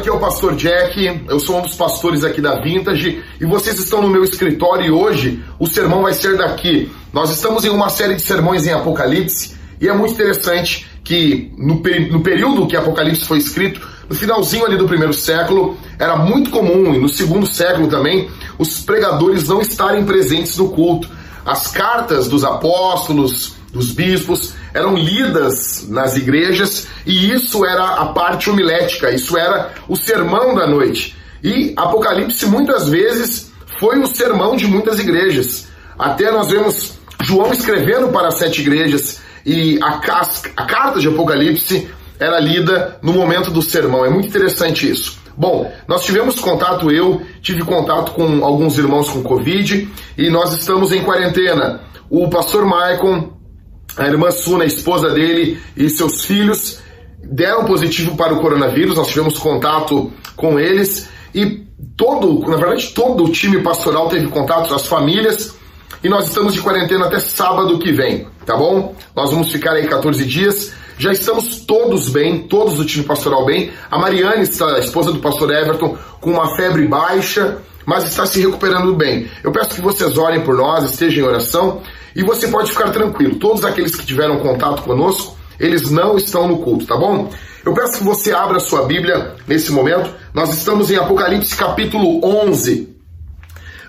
aqui é o pastor Jack, eu sou um dos pastores aqui da Vintage e vocês estão no meu escritório e hoje o sermão vai ser daqui. Nós estamos em uma série de sermões em Apocalipse e é muito interessante que no, no período que Apocalipse foi escrito, no finalzinho ali do primeiro século, era muito comum, e no segundo século também, os pregadores não estarem presentes no culto. As cartas dos apóstolos, dos bispos, eram lidas nas igrejas e isso era a parte homilética, isso era o sermão da noite. E Apocalipse muitas vezes foi o sermão de muitas igrejas. Até nós vemos João escrevendo para as sete igrejas e a, a carta de Apocalipse era lida no momento do sermão. É muito interessante isso. Bom, nós tivemos contato, eu tive contato com alguns irmãos com Covid e nós estamos em quarentena. O pastor Maicon a irmã Suna, a esposa dele e seus filhos deram positivo para o coronavírus. Nós tivemos contato com eles e todo, na verdade, todo o time pastoral teve contato, as famílias. E nós estamos de quarentena até sábado que vem, tá bom? Nós vamos ficar aí 14 dias. Já estamos todos bem, todos do time pastoral bem. A Mariane a esposa do pastor Everton, com uma febre baixa, mas está se recuperando bem. Eu peço que vocês orem por nós, estejam em oração. E você pode ficar tranquilo, todos aqueles que tiveram contato conosco, eles não estão no culto, tá bom? Eu peço que você abra a sua Bíblia nesse momento. Nós estamos em Apocalipse capítulo 11.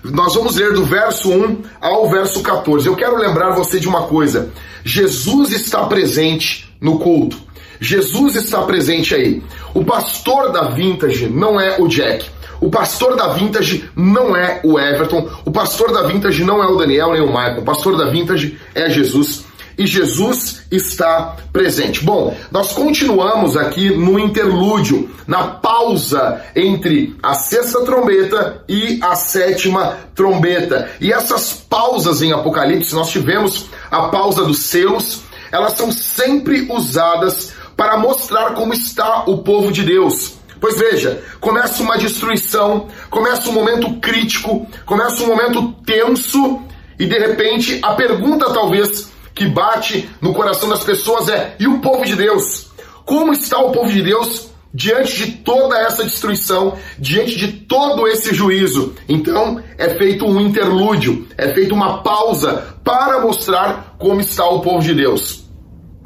Nós vamos ler do verso 1 ao verso 14. Eu quero lembrar você de uma coisa: Jesus está presente no culto. Jesus está presente aí. O pastor da Vintage não é o Jack. O pastor da Vintage não é o Everton, o pastor da Vintage não é o Daniel nem o Michael, o pastor da Vintage é Jesus e Jesus está presente. Bom, nós continuamos aqui no interlúdio, na pausa entre a sexta trombeta e a sétima trombeta. E essas pausas em Apocalipse, nós tivemos a pausa dos selos, elas são sempre usadas para mostrar como está o povo de Deus. Pois veja, começa uma destruição, começa um momento crítico, começa um momento tenso e de repente a pergunta talvez que bate no coração das pessoas é: e o povo de Deus? Como está o povo de Deus diante de toda essa destruição, diante de todo esse juízo? Então é feito um interlúdio, é feita uma pausa para mostrar como está o povo de Deus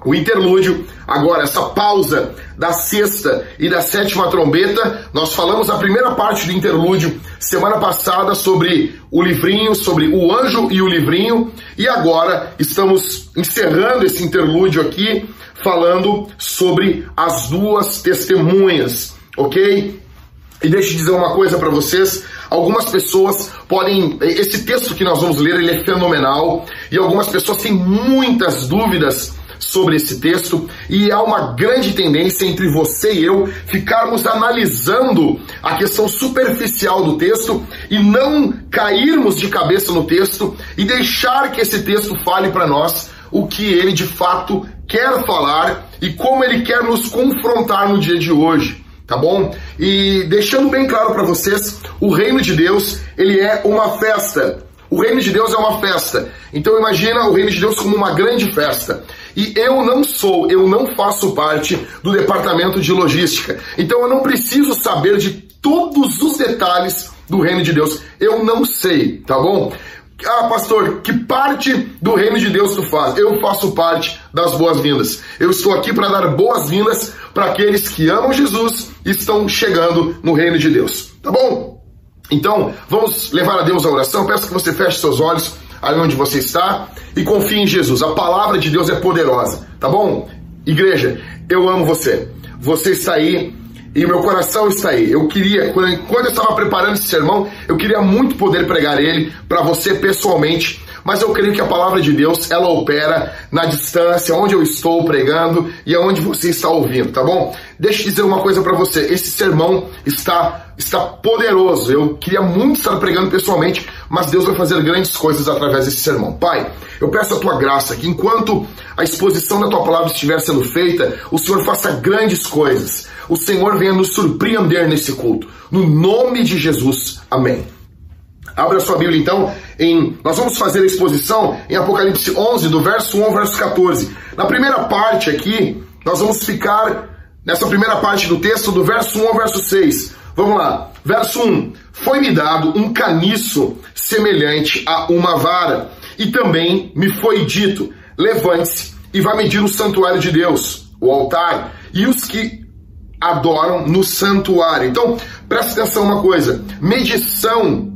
o interlúdio. Agora, essa pausa da sexta e da sétima trombeta, nós falamos a primeira parte do interlúdio semana passada sobre o livrinho, sobre o anjo e o livrinho, e agora estamos encerrando esse interlúdio aqui falando sobre as duas testemunhas, ok? E deixa eu dizer uma coisa para vocês. Algumas pessoas podem. Esse texto que nós vamos ler ele é fenomenal e algumas pessoas têm muitas dúvidas sobre esse texto e há uma grande tendência entre você e eu ficarmos analisando a questão superficial do texto e não cairmos de cabeça no texto e deixar que esse texto fale para nós o que ele de fato quer falar e como ele quer nos confrontar no dia de hoje tá bom? E deixando bem claro para vocês, o reino de Deus, ele é uma festa. O reino de Deus é uma festa. Então imagina o reino de Deus como uma grande festa. E eu não sou, eu não faço parte do departamento de logística. Então eu não preciso saber de todos os detalhes do reino de Deus. Eu não sei, tá bom? Ah, pastor, que parte do reino de Deus tu faz? Eu faço parte das boas-vindas. Eu estou aqui para dar boas-vindas para aqueles que amam Jesus e estão chegando no reino de Deus. Tá bom? Então, vamos levar a Deus a oração. Peço que você feche seus olhos aí onde você está e confie em Jesus. A palavra de Deus é poderosa, tá bom? Igreja, eu amo você. Você está aí e meu coração está aí. Eu queria, quando eu estava preparando esse sermão, eu queria muito poder pregar ele para você pessoalmente mas eu creio que a palavra de Deus, ela opera na distância, onde eu estou pregando e aonde você está ouvindo, tá bom? Deixa eu dizer uma coisa para você, esse sermão está está poderoso. Eu queria muito estar pregando pessoalmente, mas Deus vai fazer grandes coisas através desse sermão. Pai, eu peço a tua graça que enquanto a exposição da tua palavra estiver sendo feita, o Senhor faça grandes coisas. O Senhor venha nos surpreender nesse culto. No nome de Jesus. Amém. Abra sua Bíblia então em nós vamos fazer a exposição em Apocalipse 11 do verso 1 ao verso 14. Na primeira parte aqui, nós vamos ficar nessa primeira parte do texto, do verso 1 ao verso 6. Vamos lá. Verso 1: Foi-me dado um caniço semelhante a uma vara, e também me foi dito: Levante-se e vá medir o santuário de Deus, o altar, e os que adoram no santuário. Então, presta atenção uma coisa: medição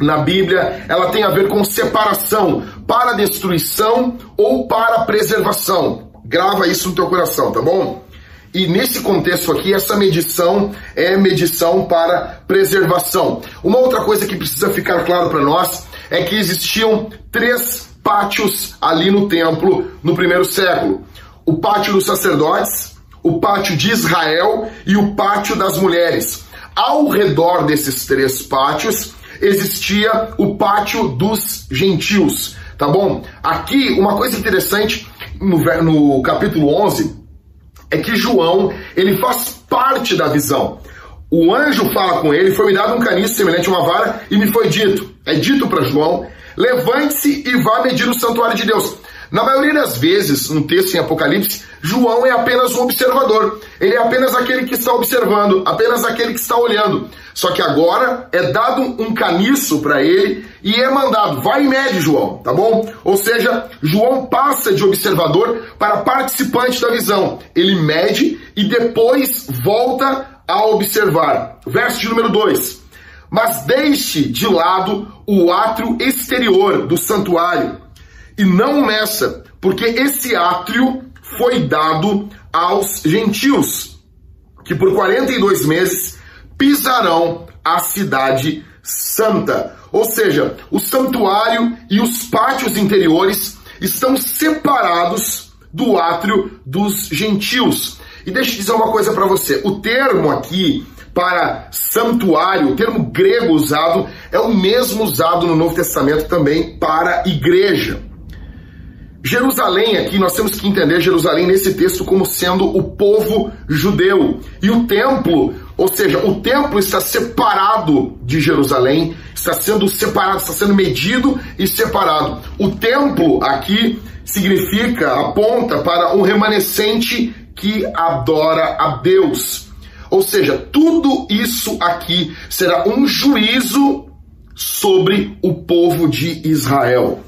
na Bíblia, ela tem a ver com separação para destruição ou para preservação. Grava isso no teu coração, tá bom? E nesse contexto aqui, essa medição é medição para preservação. Uma outra coisa que precisa ficar claro para nós é que existiam três pátios ali no templo no primeiro século: o pátio dos sacerdotes, o pátio de Israel e o pátio das mulheres. Ao redor desses três pátios existia o pátio dos gentios, tá bom? Aqui, uma coisa interessante no, no capítulo 11 é que João, ele faz parte da visão. O anjo fala com ele, foi me dado um caniço semelhante a uma vara e me foi dito, é dito para João, levante-se e vá medir o santuário de Deus. Na maioria das vezes, no texto em Apocalipse, João é apenas um observador. Ele é apenas aquele que está observando, apenas aquele que está olhando. Só que agora é dado um caniço para ele e é mandado, vai e mede, João, tá bom? Ou seja, João passa de observador para participante da visão. Ele mede e depois volta a observar. Verso de número 2. Mas deixe de lado o átrio exterior do santuário e não meça, porque esse átrio foi dado aos gentios, que por 42 meses pisarão a cidade santa. Ou seja, o santuário e os pátios interiores estão separados do átrio dos gentios. E deixa eu dizer uma coisa para você: o termo aqui para santuário, o termo grego usado, é o mesmo usado no Novo Testamento também para igreja. Jerusalém aqui, nós temos que entender Jerusalém nesse texto como sendo o povo judeu. E o templo, ou seja, o templo está separado de Jerusalém, está sendo separado, está sendo medido e separado. O templo aqui significa, aponta para um remanescente que adora a Deus. Ou seja, tudo isso aqui será um juízo sobre o povo de Israel.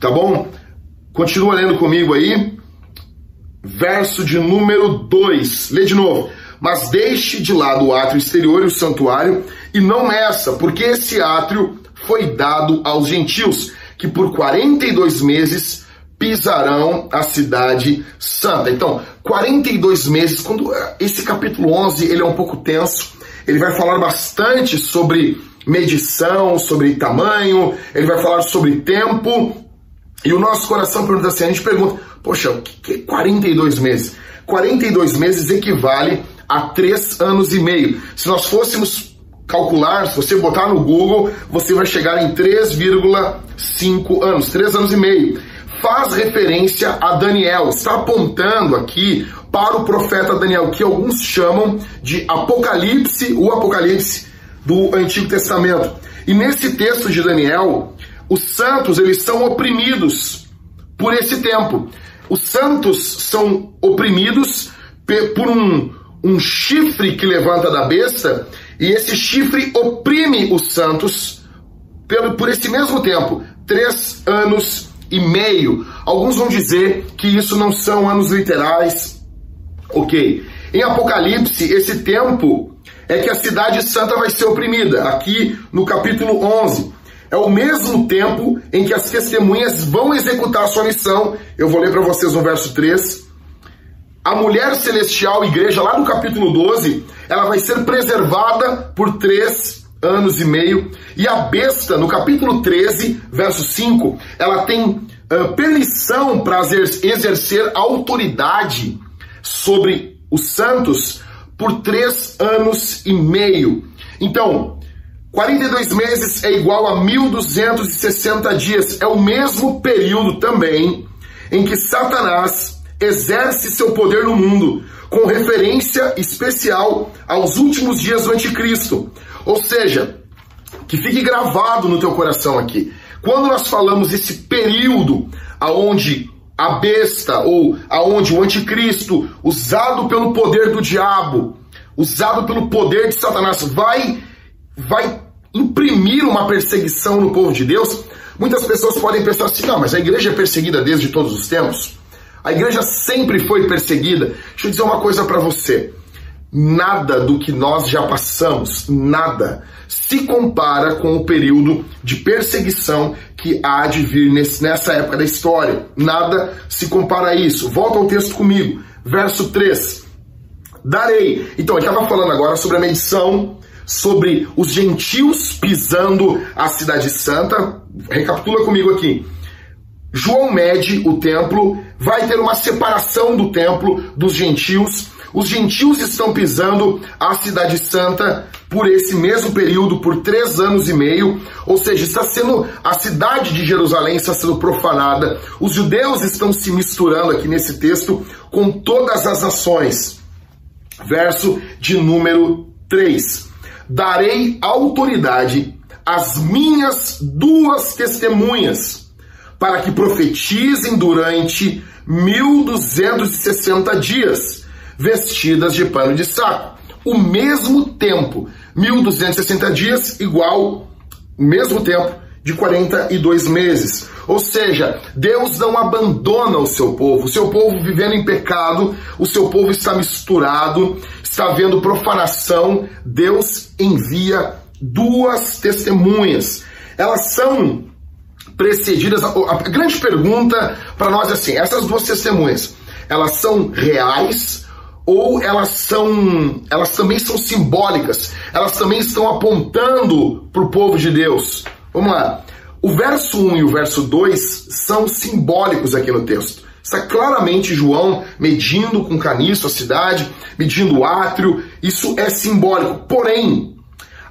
Tá bom? Continua lendo comigo aí. Verso de número 2. Lê de novo. Mas deixe de lado o átrio exterior e o santuário, e não meça, porque esse átrio foi dado aos gentios, que por 42 meses pisarão a cidade santa. Então, 42 meses, quando eh, esse capítulo 11, ele é um pouco tenso, ele vai falar bastante sobre medição, sobre tamanho, ele vai falar sobre tempo, e o nosso coração pergunta assim, a gente pergunta, poxa, o que é 42 meses? 42 meses equivale a 3 anos e meio. Se nós fôssemos calcular, se você botar no Google, você vai chegar em 3,5 anos, 3 anos e meio. Faz referência a Daniel, está apontando aqui para o profeta Daniel, que alguns chamam de Apocalipse, o Apocalipse do Antigo Testamento. E nesse texto de Daniel, os santos, eles são oprimidos por esse tempo. Os santos são oprimidos por um, um chifre que levanta da besta, e esse chifre oprime os santos pelo, por esse mesmo tempo três anos e meio. Alguns vão dizer que isso não são anos literais. Ok. Em Apocalipse, esse tempo é que a cidade santa vai ser oprimida. Aqui no capítulo 11. É o mesmo tempo em que as testemunhas vão executar sua missão. Eu vou ler para vocês no verso 3. A mulher celestial, igreja, lá no capítulo 12, ela vai ser preservada por três anos e meio. E a besta, no capítulo 13, verso 5, ela tem uh, permissão para exercer autoridade sobre os santos por três anos e meio. Então, 42 meses é igual a 1260 dias. É o mesmo período também em que Satanás exerce seu poder no mundo, com referência especial aos últimos dias do anticristo. Ou seja, que fique gravado no teu coração aqui. Quando nós falamos esse período aonde a besta, ou aonde o anticristo, usado pelo poder do diabo, usado pelo poder de Satanás, vai, vai imprimir uma perseguição no povo de Deus, muitas pessoas podem pensar assim: não, mas a igreja é perseguida desde todos os tempos. A igreja sempre foi perseguida. Deixa eu dizer uma coisa para você. Nada do que nós já passamos, nada, se compara com o período de perseguição que há de vir nesse, nessa época da história. Nada se compara a isso. Volta ao texto comigo, verso 3. Darei. Então, ele estava falando agora sobre a medição, sobre os gentios pisando a cidade santa. Recapitula comigo aqui. João mede o templo, vai ter uma separação do templo dos gentios. Os gentios estão pisando a cidade santa por esse mesmo período, por três anos e meio, ou seja, está sendo a cidade de Jerusalém está sendo profanada. Os judeus estão se misturando aqui nesse texto com todas as nações. Verso de número 3. Darei autoridade às minhas duas testemunhas para que profetizem durante 1260 dias, vestidas de pano de saco. O mesmo tempo, 1260 dias igual o mesmo tempo de 42 meses. Ou seja, Deus não abandona o seu povo. O seu povo vivendo em pecado, o seu povo está misturado, está vendo profanação. Deus envia duas testemunhas. Elas são precedidas. A, grande pergunta para nós é assim: essas duas testemunhas, elas são reais ou elas são, elas também são simbólicas? Elas também estão apontando para o povo de Deus? Vamos lá. O verso 1 e o verso 2 são simbólicos aqui no texto. Está claramente João medindo com caniço a cidade, medindo o átrio, isso é simbólico. Porém,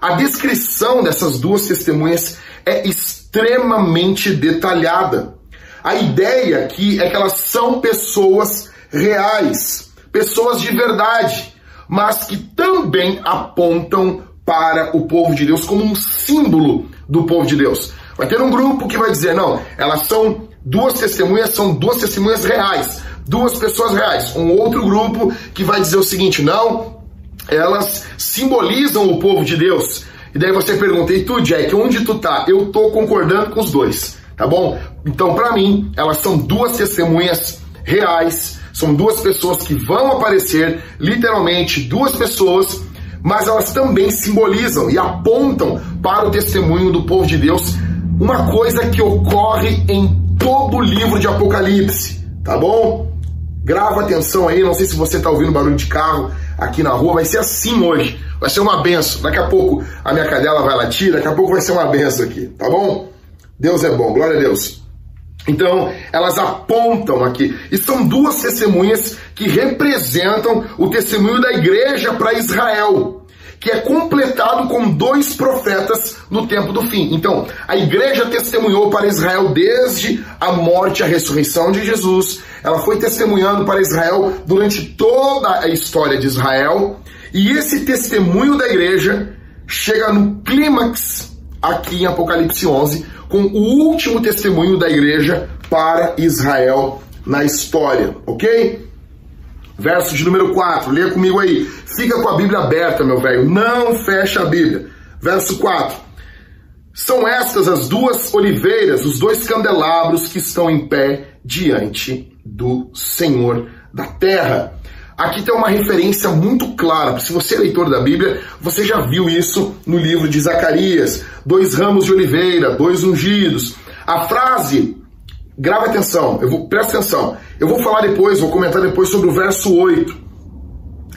a descrição dessas duas testemunhas é extremamente detalhada. A ideia aqui é que elas são pessoas reais, pessoas de verdade, mas que também apontam para o povo de Deus como um símbolo do povo de Deus. Vai ter um grupo que vai dizer, não, elas são duas testemunhas, são duas testemunhas reais, duas pessoas reais. Um outro grupo que vai dizer o seguinte, não, elas simbolizam o povo de Deus. E daí você pergunta, e tu, Jack, onde tu tá? Eu tô concordando com os dois, tá bom? Então, para mim, elas são duas testemunhas reais, são duas pessoas que vão aparecer, literalmente duas pessoas, mas elas também simbolizam e apontam para o testemunho do povo de Deus, uma coisa que ocorre em todo o livro de Apocalipse, tá bom? Grava atenção aí, não sei se você tá ouvindo barulho de carro aqui na rua, vai ser assim hoje. Vai ser uma benção. Daqui a pouco a minha cadela vai latir, daqui a pouco vai ser uma benção aqui, tá bom? Deus é bom, glória a Deus. Então, elas apontam aqui, e são duas testemunhas que representam o testemunho da igreja para Israel, que é completado com dois profetas no tempo do fim. Então, a igreja testemunhou para Israel desde a morte e a ressurreição de Jesus, ela foi testemunhando para Israel durante toda a história de Israel, e esse testemunho da igreja chega no clímax aqui em Apocalipse 11, com o último testemunho da igreja para Israel na história, ok? Verso de número 4, leia comigo aí. Fica com a Bíblia aberta, meu velho, não fecha a Bíblia. Verso 4. São estas as duas oliveiras, os dois candelabros que estão em pé diante do Senhor da terra. Aqui tem uma referência muito clara. Se você é leitor da Bíblia, você já viu isso no livro de Zacarias. Dois ramos de oliveira, dois ungidos. A frase, grave atenção, eu vou, presta atenção. Eu vou falar depois, vou comentar depois sobre o verso 8.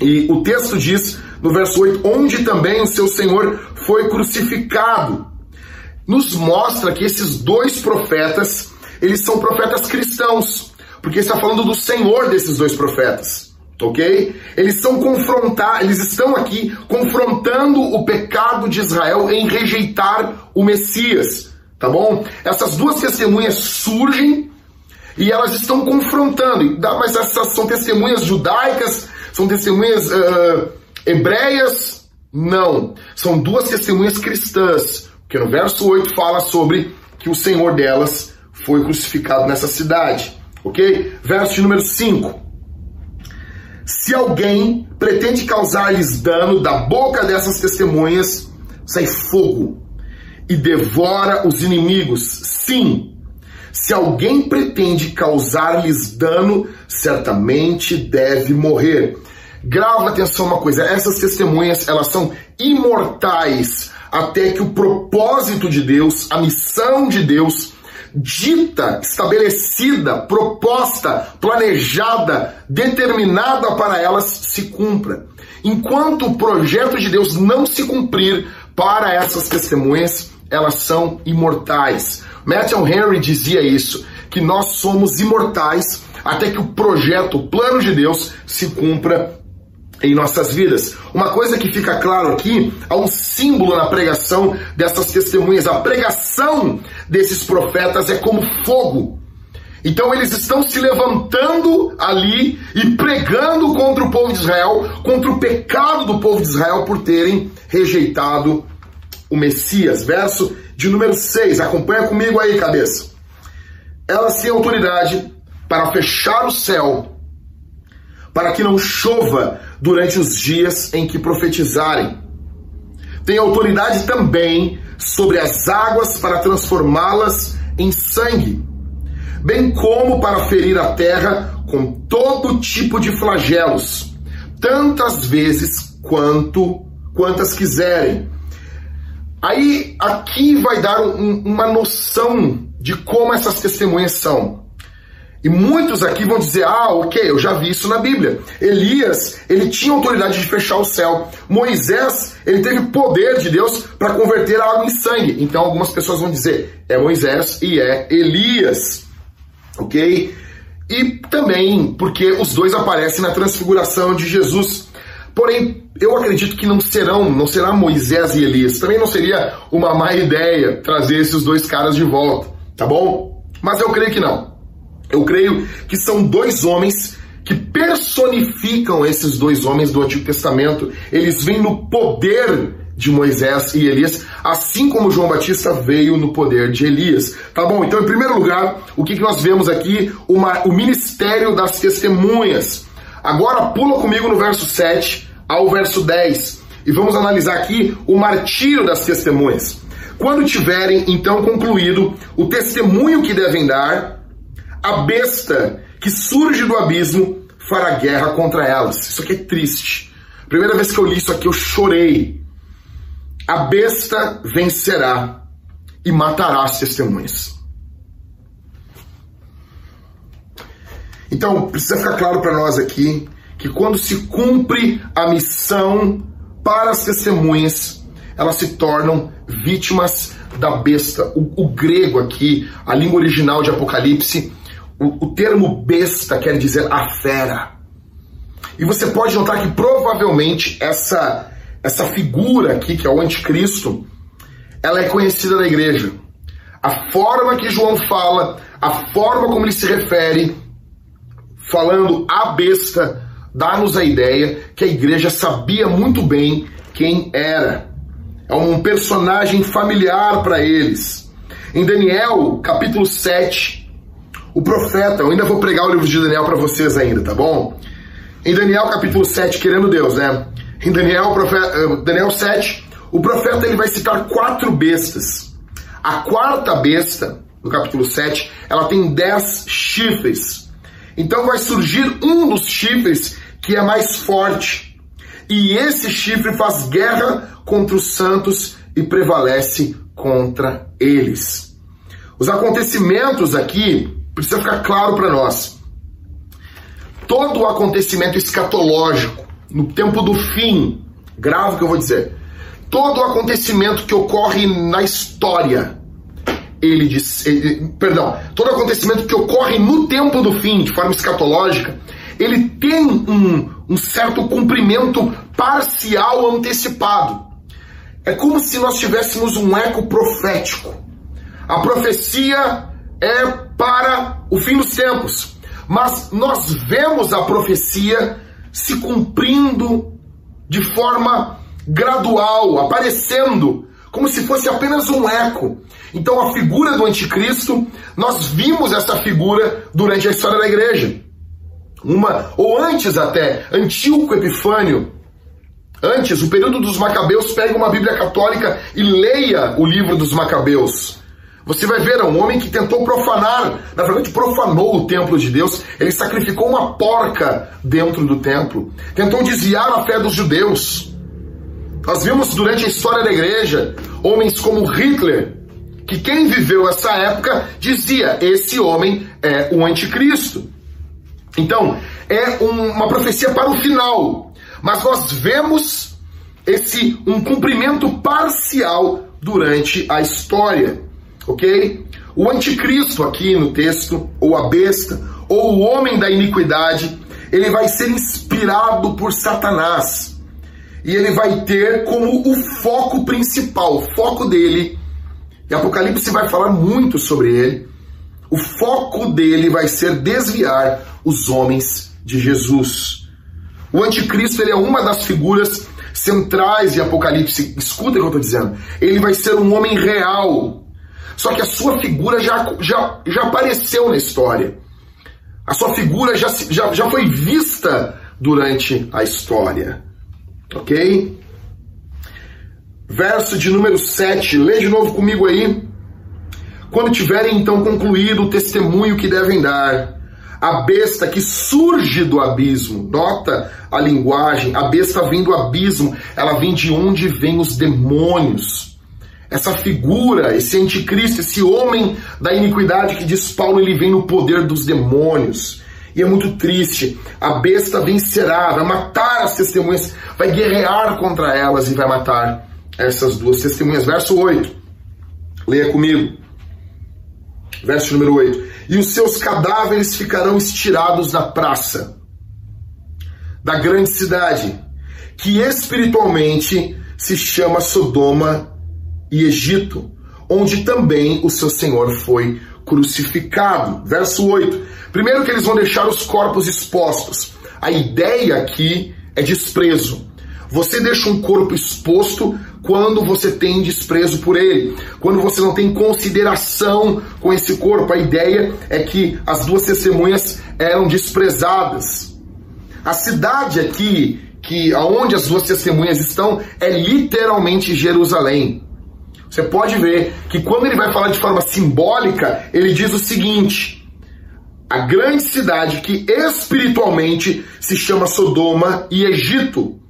E o texto diz, no verso 8, onde também o seu Senhor foi crucificado. Nos mostra que esses dois profetas, eles são profetas cristãos. Porque está falando do Senhor desses dois profetas ok? Eles são confrontar, eles estão aqui confrontando o pecado de Israel em rejeitar o Messias, tá bom? Essas duas testemunhas surgem e elas estão confrontando, mas essas são testemunhas judaicas, são testemunhas uh, hebreias? Não, são duas testemunhas cristãs, porque no verso 8 fala sobre que o Senhor delas foi crucificado nessa cidade, ok? Verso número 5. Se alguém pretende causar-lhes dano da boca dessas testemunhas, sai fogo e devora os inimigos. Sim, se alguém pretende causar-lhes dano, certamente deve morrer. Grava atenção uma coisa, essas testemunhas, elas são imortais até que o propósito de Deus, a missão de Deus dita, estabelecida, proposta, planejada, determinada para elas se cumpra. Enquanto o projeto de Deus não se cumprir para essas testemunhas, elas são imortais. Matthew Henry dizia isso, que nós somos imortais até que o projeto, o plano de Deus se cumpra em nossas vidas. Uma coisa que fica claro aqui, há um símbolo na pregação dessas testemunhas. A pregação desses profetas é como fogo. Então eles estão se levantando ali e pregando contra o povo de Israel, contra o pecado do povo de Israel por terem rejeitado o Messias. Verso de número 6. Acompanha comigo aí, cabeça. Elas têm autoridade para fechar o céu, para que não chova durante os dias em que profetizarem. Tem autoridade também sobre as águas para transformá-las em sangue, bem como para ferir a terra com todo tipo de flagelos, tantas vezes quanto quantas quiserem. Aí aqui vai dar um, uma noção de como essas testemunhas são. E muitos aqui vão dizer: ah, ok, eu já vi isso na Bíblia. Elias, ele tinha autoridade de fechar o céu. Moisés, ele teve poder de Deus para converter a água em sangue. Então algumas pessoas vão dizer: é Moisés e é Elias. Ok? E também porque os dois aparecem na transfiguração de Jesus. Porém, eu acredito que não serão, não será Moisés e Elias. Também não seria uma má ideia trazer esses dois caras de volta, tá bom? Mas eu creio que não. Eu creio que são dois homens que personificam esses dois homens do Antigo Testamento. Eles vêm no poder de Moisés e Elias, assim como João Batista veio no poder de Elias. Tá bom? Então, em primeiro lugar, o que, que nós vemos aqui? Uma, o ministério das testemunhas. Agora pula comigo no verso 7 ao verso 10 e vamos analisar aqui o martírio das testemunhas. Quando tiverem então concluído o testemunho que devem dar, a besta que surge do abismo fará guerra contra elas. Isso aqui é triste. Primeira vez que eu li isso aqui, eu chorei. A besta vencerá e matará as testemunhas. Então, precisa ficar claro para nós aqui que quando se cumpre a missão para as testemunhas, elas se tornam vítimas da besta. O, o grego aqui, a língua original de Apocalipse, o, o termo besta quer dizer a fera. E você pode notar que provavelmente essa, essa figura aqui, que é o anticristo, ela é conhecida da igreja. A forma que João fala, a forma como ele se refere, falando a besta, dá-nos a ideia que a igreja sabia muito bem quem era. É um personagem familiar para eles. Em Daniel, capítulo 7, o profeta, eu ainda vou pregar o livro de Daniel para vocês ainda, tá bom? Em Daniel capítulo 7, querendo Deus, né? Em Daniel, profeta, eh, Daniel 7, o profeta ele vai citar quatro bestas. A quarta besta, no capítulo 7, ela tem dez chifres. Então vai surgir um dos chifres que é mais forte. E esse chifre faz guerra contra os santos e prevalece contra eles. Os acontecimentos aqui precisa ficar claro para nós. Todo o acontecimento escatológico, no tempo do fim, grave que eu vou dizer, todo o acontecimento que ocorre na história, ele diz, ele, perdão, todo acontecimento que ocorre no tempo do fim, de forma escatológica, ele tem um, um certo cumprimento parcial antecipado. É como se nós tivéssemos um eco profético. A profecia é para o fim dos tempos. Mas nós vemos a profecia se cumprindo de forma gradual, aparecendo como se fosse apenas um eco. Então a figura do anticristo, nós vimos essa figura durante a história da igreja. Uma, ou antes até, Antíoco Epifânio, antes, o período dos Macabeus, pega uma Bíblia católica e leia o livro dos Macabeus. Você vai ver, é um homem que tentou profanar, na verdade profanou o templo de Deus, ele sacrificou uma porca dentro do templo, tentou desviar a fé dos judeus. Nós vimos durante a história da igreja homens como Hitler, que quem viveu essa época dizia: esse homem é o anticristo. Então, é uma profecia para o final, mas nós vemos esse um cumprimento parcial durante a história ok? O anticristo aqui no texto, ou a besta, ou o homem da iniquidade, ele vai ser inspirado por Satanás. E ele vai ter como o foco principal, o foco dele, e Apocalipse vai falar muito sobre ele, o foco dele vai ser desviar os homens de Jesus. O anticristo ele é uma das figuras centrais de Apocalipse. Escuta o que eu estou dizendo. Ele vai ser um homem real, só que a sua figura já, já, já apareceu na história. A sua figura já, já, já foi vista durante a história. Ok? Verso de número 7, lê de novo comigo aí. Quando tiverem então concluído o testemunho que devem dar, a besta que surge do abismo, nota a linguagem, a besta vem do abismo, ela vem de onde vêm os demônios essa figura, esse anticristo, esse homem da iniquidade que diz Paulo, ele vem no poder dos demônios. E é muito triste. A besta vencerá, vai matar as testemunhas, vai guerrear contra elas e vai matar essas duas testemunhas. Verso 8. Leia comigo. Verso número 8. E os seus cadáveres ficarão estirados na praça da grande cidade, que espiritualmente se chama Sodoma e Egito, onde também o seu Senhor foi crucificado. Verso 8. Primeiro que eles vão deixar os corpos expostos. A ideia aqui é desprezo. Você deixa um corpo exposto quando você tem desprezo por ele, quando você não tem consideração com esse corpo. A ideia é que as duas testemunhas eram desprezadas. A cidade aqui, que aonde as duas testemunhas estão, é literalmente Jerusalém. Você pode ver que quando ele vai falar de forma simbólica, ele diz o seguinte: a grande cidade que espiritualmente se chama Sodoma e Egito,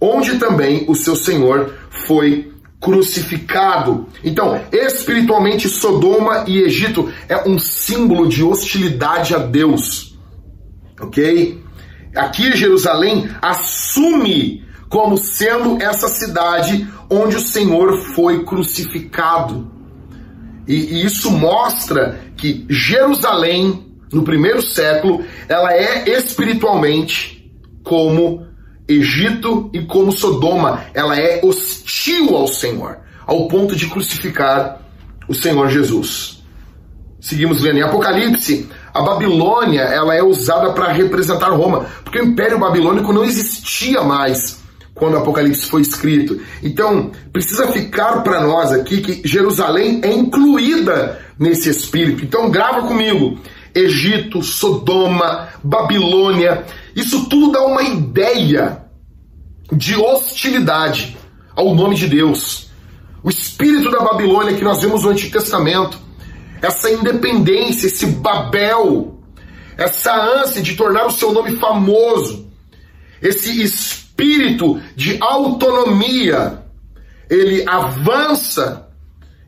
onde também o seu Senhor foi crucificado. Então, espiritualmente, Sodoma e Egito é um símbolo de hostilidade a Deus. Ok? Aqui Jerusalém assume como sendo essa cidade onde o Senhor foi crucificado. E, e isso mostra que Jerusalém, no primeiro século, ela é espiritualmente como Egito e como Sodoma. Ela é hostil ao Senhor, ao ponto de crucificar o Senhor Jesus. Seguimos lendo em Apocalipse, a Babilônia ela é usada para representar Roma, porque o Império Babilônico não existia mais quando o Apocalipse foi escrito. Então, precisa ficar para nós aqui que Jerusalém é incluída nesse espírito. Então, grava comigo. Egito, Sodoma, Babilônia, isso tudo dá uma ideia de hostilidade ao nome de Deus. O espírito da Babilônia que nós vemos no Antigo Testamento, essa independência, esse Babel, essa ânsia de tornar o seu nome famoso, esse espírito de autonomia. Ele avança,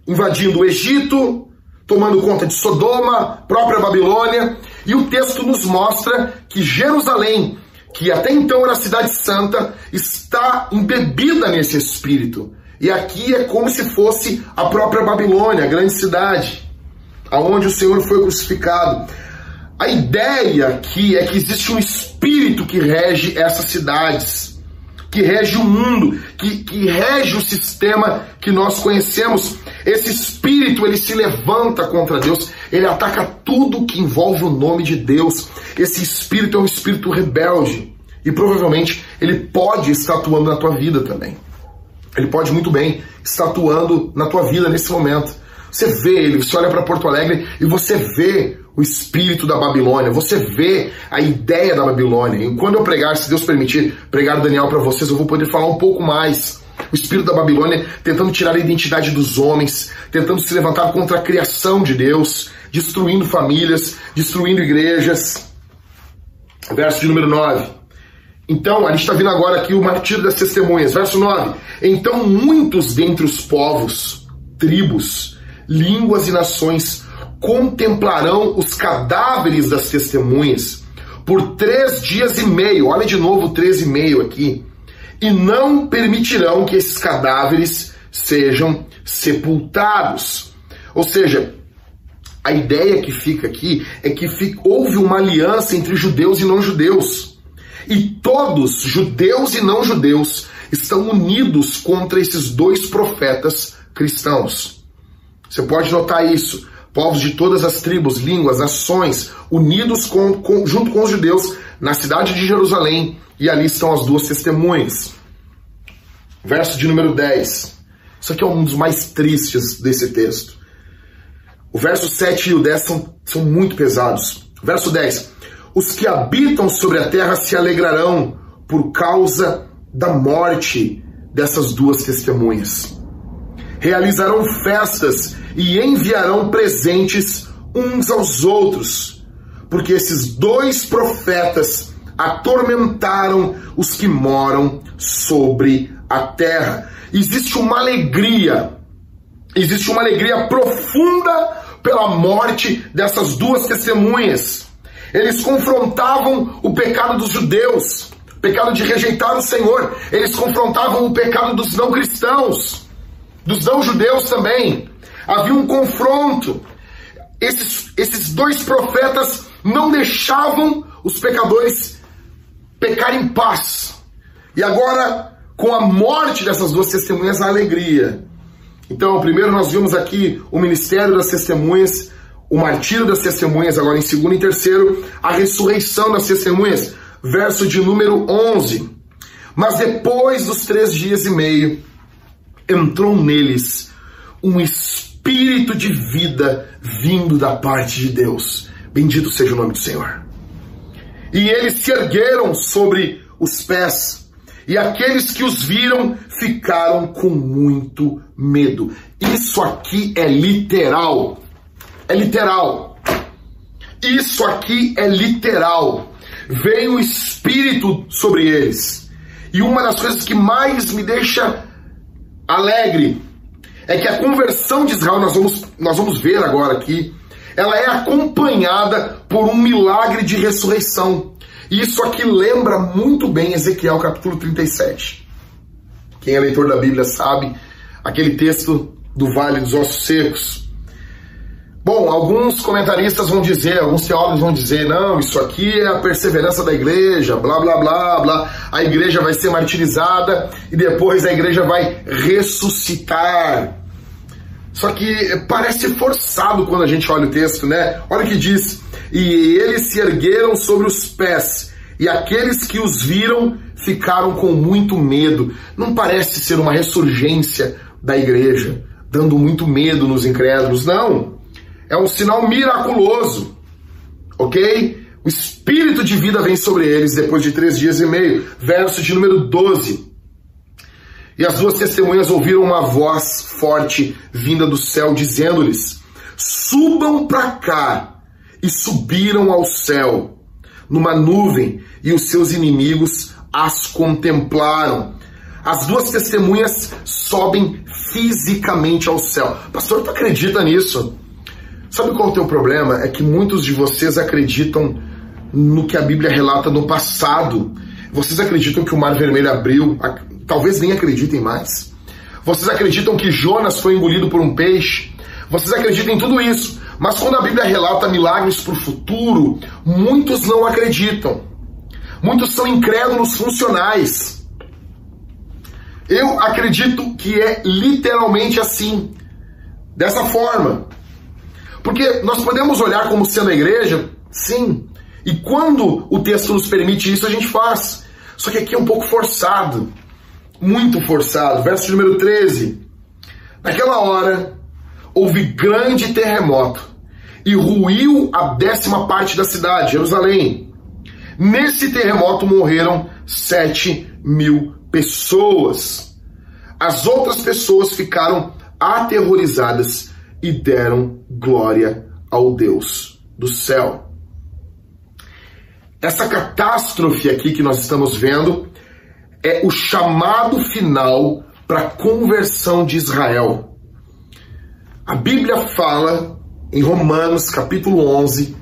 invadindo o Egito, tomando conta de Sodoma, própria Babilônia, e o texto nos mostra que Jerusalém, que até então era a cidade santa, está embebida nesse espírito. E aqui é como se fosse a própria Babilônia, a grande cidade, aonde o Senhor foi crucificado. A ideia aqui é que existe um espírito que rege essas cidades que rege o mundo, que, que rege o sistema que nós conhecemos. Esse espírito, ele se levanta contra Deus, ele ataca tudo que envolve o nome de Deus. Esse espírito é um espírito rebelde e provavelmente ele pode estar atuando na tua vida também. Ele pode muito bem estar atuando na tua vida nesse momento. Você vê ele, você olha para Porto Alegre e você vê o espírito da Babilônia, você vê a ideia da Babilônia. E quando eu pregar, se Deus permitir, pregar Daniel para vocês, eu vou poder falar um pouco mais. O espírito da Babilônia tentando tirar a identidade dos homens, tentando se levantar contra a criação de Deus, destruindo famílias, destruindo igrejas. Verso de número 9. Então, a gente está vendo agora aqui o martírio das testemunhas. Verso 9. Então, muitos dentre os povos, tribos, línguas e nações contemplarão os cadáveres das testemunhas por três dias e meio. Olha de novo três e meio aqui. E não permitirão que esses cadáveres sejam sepultados. Ou seja, a ideia que fica aqui é que houve uma aliança entre judeus e não judeus. E todos, judeus e não judeus, estão unidos contra esses dois profetas cristãos. Você pode notar isso. Povos de todas as tribos, línguas, nações, unidos com, com, junto com os judeus na cidade de Jerusalém, e ali estão as duas testemunhas. Verso de número 10. Isso aqui é um dos mais tristes desse texto. O verso 7 e o 10 são, são muito pesados. Verso 10. Os que habitam sobre a terra se alegrarão por causa da morte dessas duas testemunhas. Realizarão festas e enviarão presentes uns aos outros, porque esses dois profetas atormentaram os que moram sobre a terra. Existe uma alegria, existe uma alegria profunda pela morte dessas duas testemunhas. Eles confrontavam o pecado dos judeus, pecado de rejeitar o Senhor. Eles confrontavam o pecado dos não cristãos, dos não judeus também. Havia um confronto. Esses, esses dois profetas não deixavam os pecadores pecar em paz. E agora, com a morte dessas duas testemunhas, a alegria. Então, primeiro nós vimos aqui o ministério das testemunhas, o martírio das testemunhas, agora em segundo e terceiro, a ressurreição das testemunhas, verso de número 11. Mas depois dos três dias e meio, entrou neles um espírito de vida vindo da parte de Deus. Bendito seja o nome do Senhor. E eles se ergueram sobre os pés e aqueles que os viram ficaram com muito medo. Isso aqui é literal. É literal. Isso aqui é literal. Veio o Espírito sobre eles. E uma das coisas que mais me deixa alegre é que a conversão de Israel, nós vamos, nós vamos ver agora aqui, ela é acompanhada por um milagre de ressurreição. Isso aqui lembra muito bem Ezequiel capítulo 37. Quem é leitor da Bíblia sabe aquele texto do Vale dos Ossos Secos. Bom, alguns comentaristas vão dizer, alguns teólogos vão dizer, não, isso aqui é a perseverança da igreja, blá blá blá blá. A igreja vai ser martirizada e depois a igreja vai ressuscitar. Só que parece forçado quando a gente olha o texto, né? Olha o que diz: E eles se ergueram sobre os pés, e aqueles que os viram ficaram com muito medo. Não parece ser uma ressurgência da igreja, dando muito medo nos incrédulos, não. É um sinal miraculoso, ok? O espírito de vida vem sobre eles depois de três dias e meio. Verso de número 12. E as duas testemunhas ouviram uma voz forte vinda do céu, dizendo-lhes: Subam para cá. E subiram ao céu, numa nuvem, e os seus inimigos as contemplaram. As duas testemunhas sobem fisicamente ao céu. Pastor, tu acredita nisso? Sabe qual é o teu problema? É que muitos de vocês acreditam no que a Bíblia relata no passado. Vocês acreditam que o Mar Vermelho abriu, talvez nem acreditem mais. Vocês acreditam que Jonas foi engolido por um peixe? Vocês acreditam em tudo isso. Mas quando a Bíblia relata milagres para o futuro, muitos não acreditam. Muitos são incrédulos funcionais. Eu acredito que é literalmente assim, dessa forma. Porque nós podemos olhar como sendo a igreja, sim. E quando o texto nos permite isso, a gente faz. Só que aqui é um pouco forçado. muito forçado. Verso número 13. Naquela hora houve grande terremoto e ruiu a décima parte da cidade, Jerusalém. Nesse terremoto morreram sete mil pessoas. As outras pessoas ficaram aterrorizadas e deram glória ao Deus do céu. Essa catástrofe aqui que nós estamos vendo é o chamado final para a conversão de Israel. A Bíblia fala em Romanos capítulo 11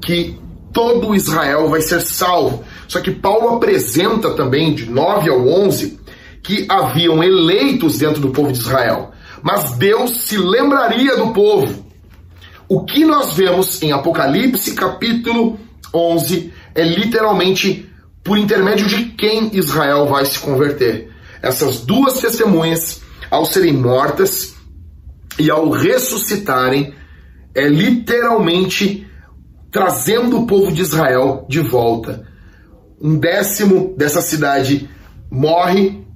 que todo Israel vai ser salvo. Só que Paulo apresenta também, de 9 ao 11, que haviam eleitos dentro do povo de Israel. Mas Deus se lembraria do povo. O que nós vemos em Apocalipse capítulo 11 é literalmente por intermédio de quem Israel vai se converter. Essas duas testemunhas, ao serem mortas e ao ressuscitarem, é literalmente trazendo o povo de Israel de volta. Um décimo dessa cidade morre,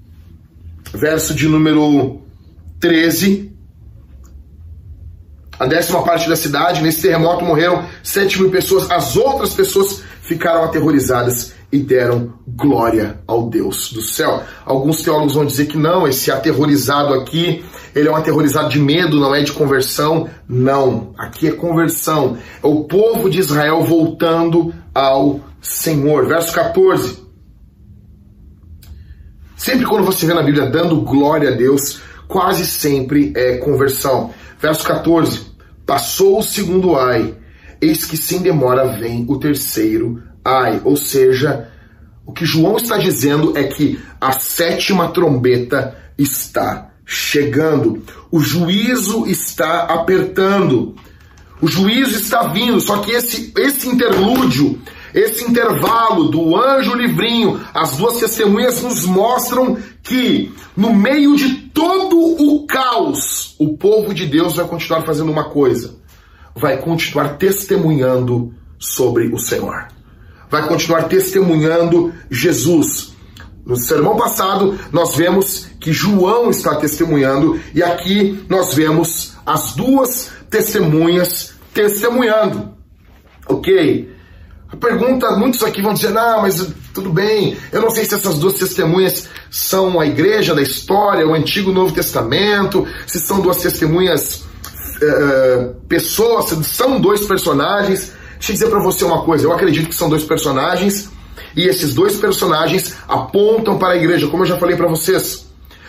verso de número 13. A décima parte da cidade, nesse terremoto morreram 7 mil pessoas, as outras pessoas ficaram aterrorizadas e deram glória ao Deus do céu. Alguns teólogos vão dizer que não, esse aterrorizado aqui, ele é um aterrorizado de medo, não é de conversão. Não, aqui é conversão. É o povo de Israel voltando ao Senhor. Verso 14. Sempre quando você vê na Bíblia dando glória a Deus, quase sempre é conversão. Verso 14. Passou o segundo ai, eis que sem demora vem o terceiro ai. Ou seja, o que João está dizendo é que a sétima trombeta está chegando. O juízo está apertando. O juízo está vindo, só que esse, esse interlúdio, esse intervalo do anjo livrinho, as duas testemunhas nos mostram que no meio de todo o caos, o povo de Deus vai continuar fazendo uma coisa: vai continuar testemunhando sobre o Senhor vai continuar testemunhando Jesus. No sermão passado, nós vemos que João está testemunhando, e aqui nós vemos as duas testemunhas testemunhando. Ok? A pergunta, muitos aqui vão dizer, não, mas tudo bem, eu não sei se essas duas testemunhas são a igreja da história, o Antigo e o Novo Testamento, se são duas testemunhas, uh, pessoas, se são dois personagens. Deixa eu dizer para você uma coisa, eu acredito que são dois personagens e esses dois personagens apontam para a igreja, como eu já falei para vocês.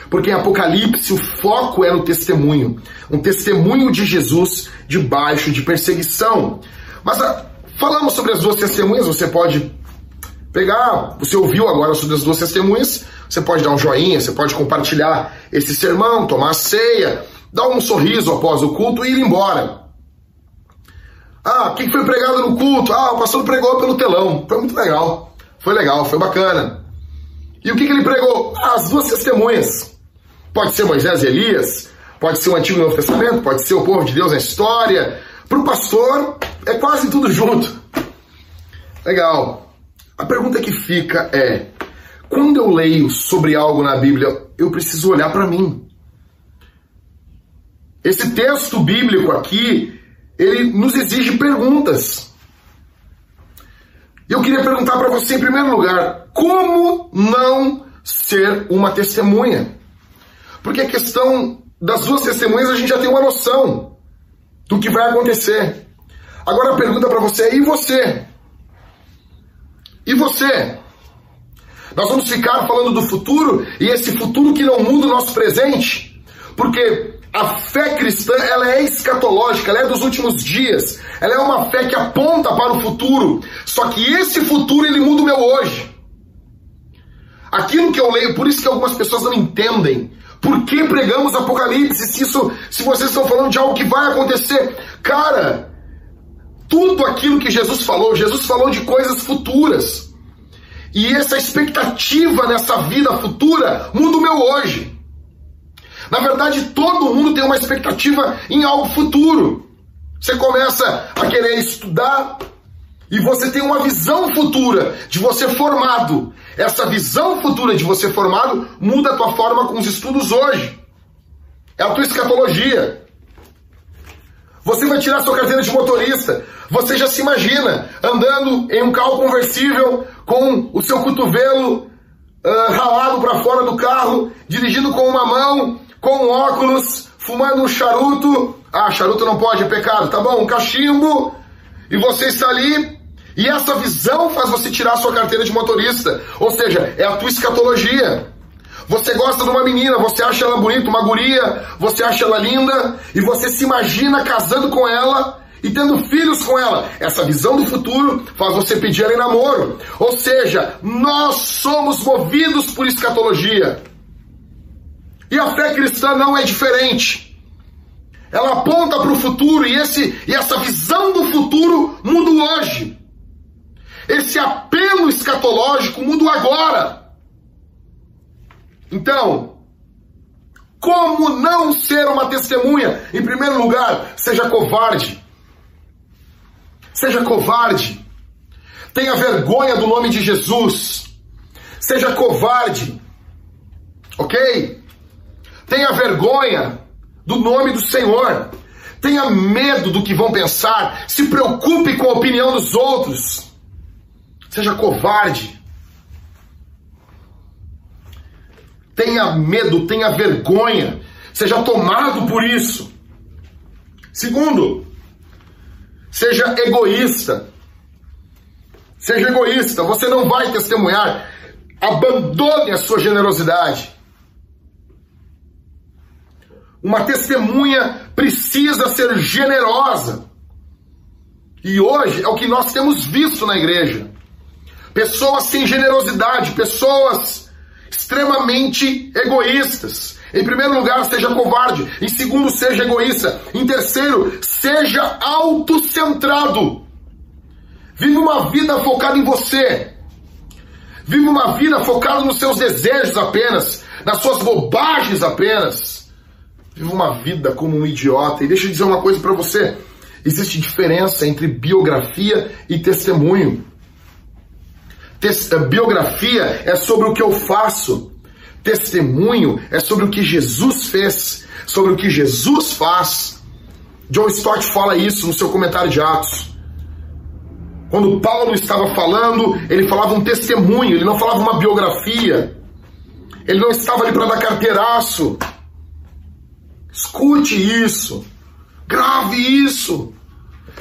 Porque em Apocalipse o foco é no testemunho, um testemunho de Jesus debaixo de perseguição. Mas ah, falamos sobre as duas testemunhas, você pode pegar, você ouviu agora sobre as duas testemunhas, você pode dar um joinha, você pode compartilhar esse sermão, tomar ceia, dar um sorriso após o culto e ir embora. Ah, o que foi pregado no culto? Ah, o pastor pregou pelo telão. Foi muito legal. Foi legal, foi bacana. E o que, que ele pregou? Ah, as duas testemunhas. Pode ser Moisés e Elias, pode ser o Antigo e Novo Testamento, pode ser o povo de Deus na história. Para o pastor, é quase tudo junto. Legal. A pergunta que fica é: quando eu leio sobre algo na Bíblia, eu preciso olhar para mim. Esse texto bíblico aqui, ele nos exige perguntas. Eu queria perguntar para você, em primeiro lugar, como não ser uma testemunha? Porque a questão das duas testemunhas a gente já tem uma noção do que vai acontecer. Agora a pergunta para você é: e você? E você? Nós vamos ficar falando do futuro e esse futuro que não muda o nosso presente? Porque a fé cristã ela é escatológica, ela é dos últimos dias. Ela é uma fé que aponta para o futuro. Só que esse futuro ele muda o meu hoje. Aquilo que eu leio, por isso que algumas pessoas não entendem. Por que pregamos Apocalipse? Se, isso, se vocês estão falando de algo que vai acontecer, cara, tudo aquilo que Jesus falou, Jesus falou de coisas futuras. E essa expectativa nessa vida futura muda o meu hoje. Na verdade, todo mundo tem uma expectativa em algo futuro. Você começa a querer estudar e você tem uma visão futura de você formado. Essa visão futura de você formado muda a tua forma com os estudos hoje. É a tua escatologia. Você vai tirar sua carteira de motorista. Você já se imagina andando em um carro conversível com o seu cotovelo uh, ralado para fora do carro, dirigindo com uma mão, com óculos, fumando um charuto. Ah, charuto não pode, é pecado. Tá bom, um cachimbo. E você está ali. E essa visão faz você tirar sua carteira de motorista. Ou seja, é a tua escatologia. Você gosta de uma menina, você acha ela bonita, uma guria, você acha ela linda, e você se imagina casando com ela e tendo filhos com ela. Essa visão do futuro faz você pedir ela em namoro. Ou seja, nós somos movidos por escatologia. E a fé cristã não é diferente. Ela aponta para o futuro e, esse, e essa visão do futuro muda hoje. Esse apelo escatológico muda agora. Então, como não ser uma testemunha? Em primeiro lugar, seja covarde. Seja covarde. Tenha vergonha do nome de Jesus. Seja covarde. Ok? Tenha vergonha do nome do Senhor. Tenha medo do que vão pensar. Se preocupe com a opinião dos outros. Seja covarde. Tenha medo, tenha vergonha. Seja tomado por isso. Segundo, seja egoísta. Seja egoísta. Você não vai testemunhar. Abandone a sua generosidade. Uma testemunha precisa ser generosa. E hoje é o que nós temos visto na igreja. Pessoas sem generosidade, pessoas extremamente egoístas. Em primeiro lugar, seja covarde. Em segundo, seja egoísta. Em terceiro, seja autocentrado. Viva uma vida focada em você. Viva uma vida focada nos seus desejos apenas, nas suas bobagens apenas. Viva uma vida como um idiota. E deixa eu dizer uma coisa para você: existe diferença entre biografia e testemunho. Biografia é sobre o que eu faço. Testemunho é sobre o que Jesus fez, sobre o que Jesus faz. John Stott fala isso no seu comentário de Atos. Quando Paulo estava falando, ele falava um testemunho, ele não falava uma biografia. Ele não estava ali para dar carteiraço. Escute isso. Grave isso.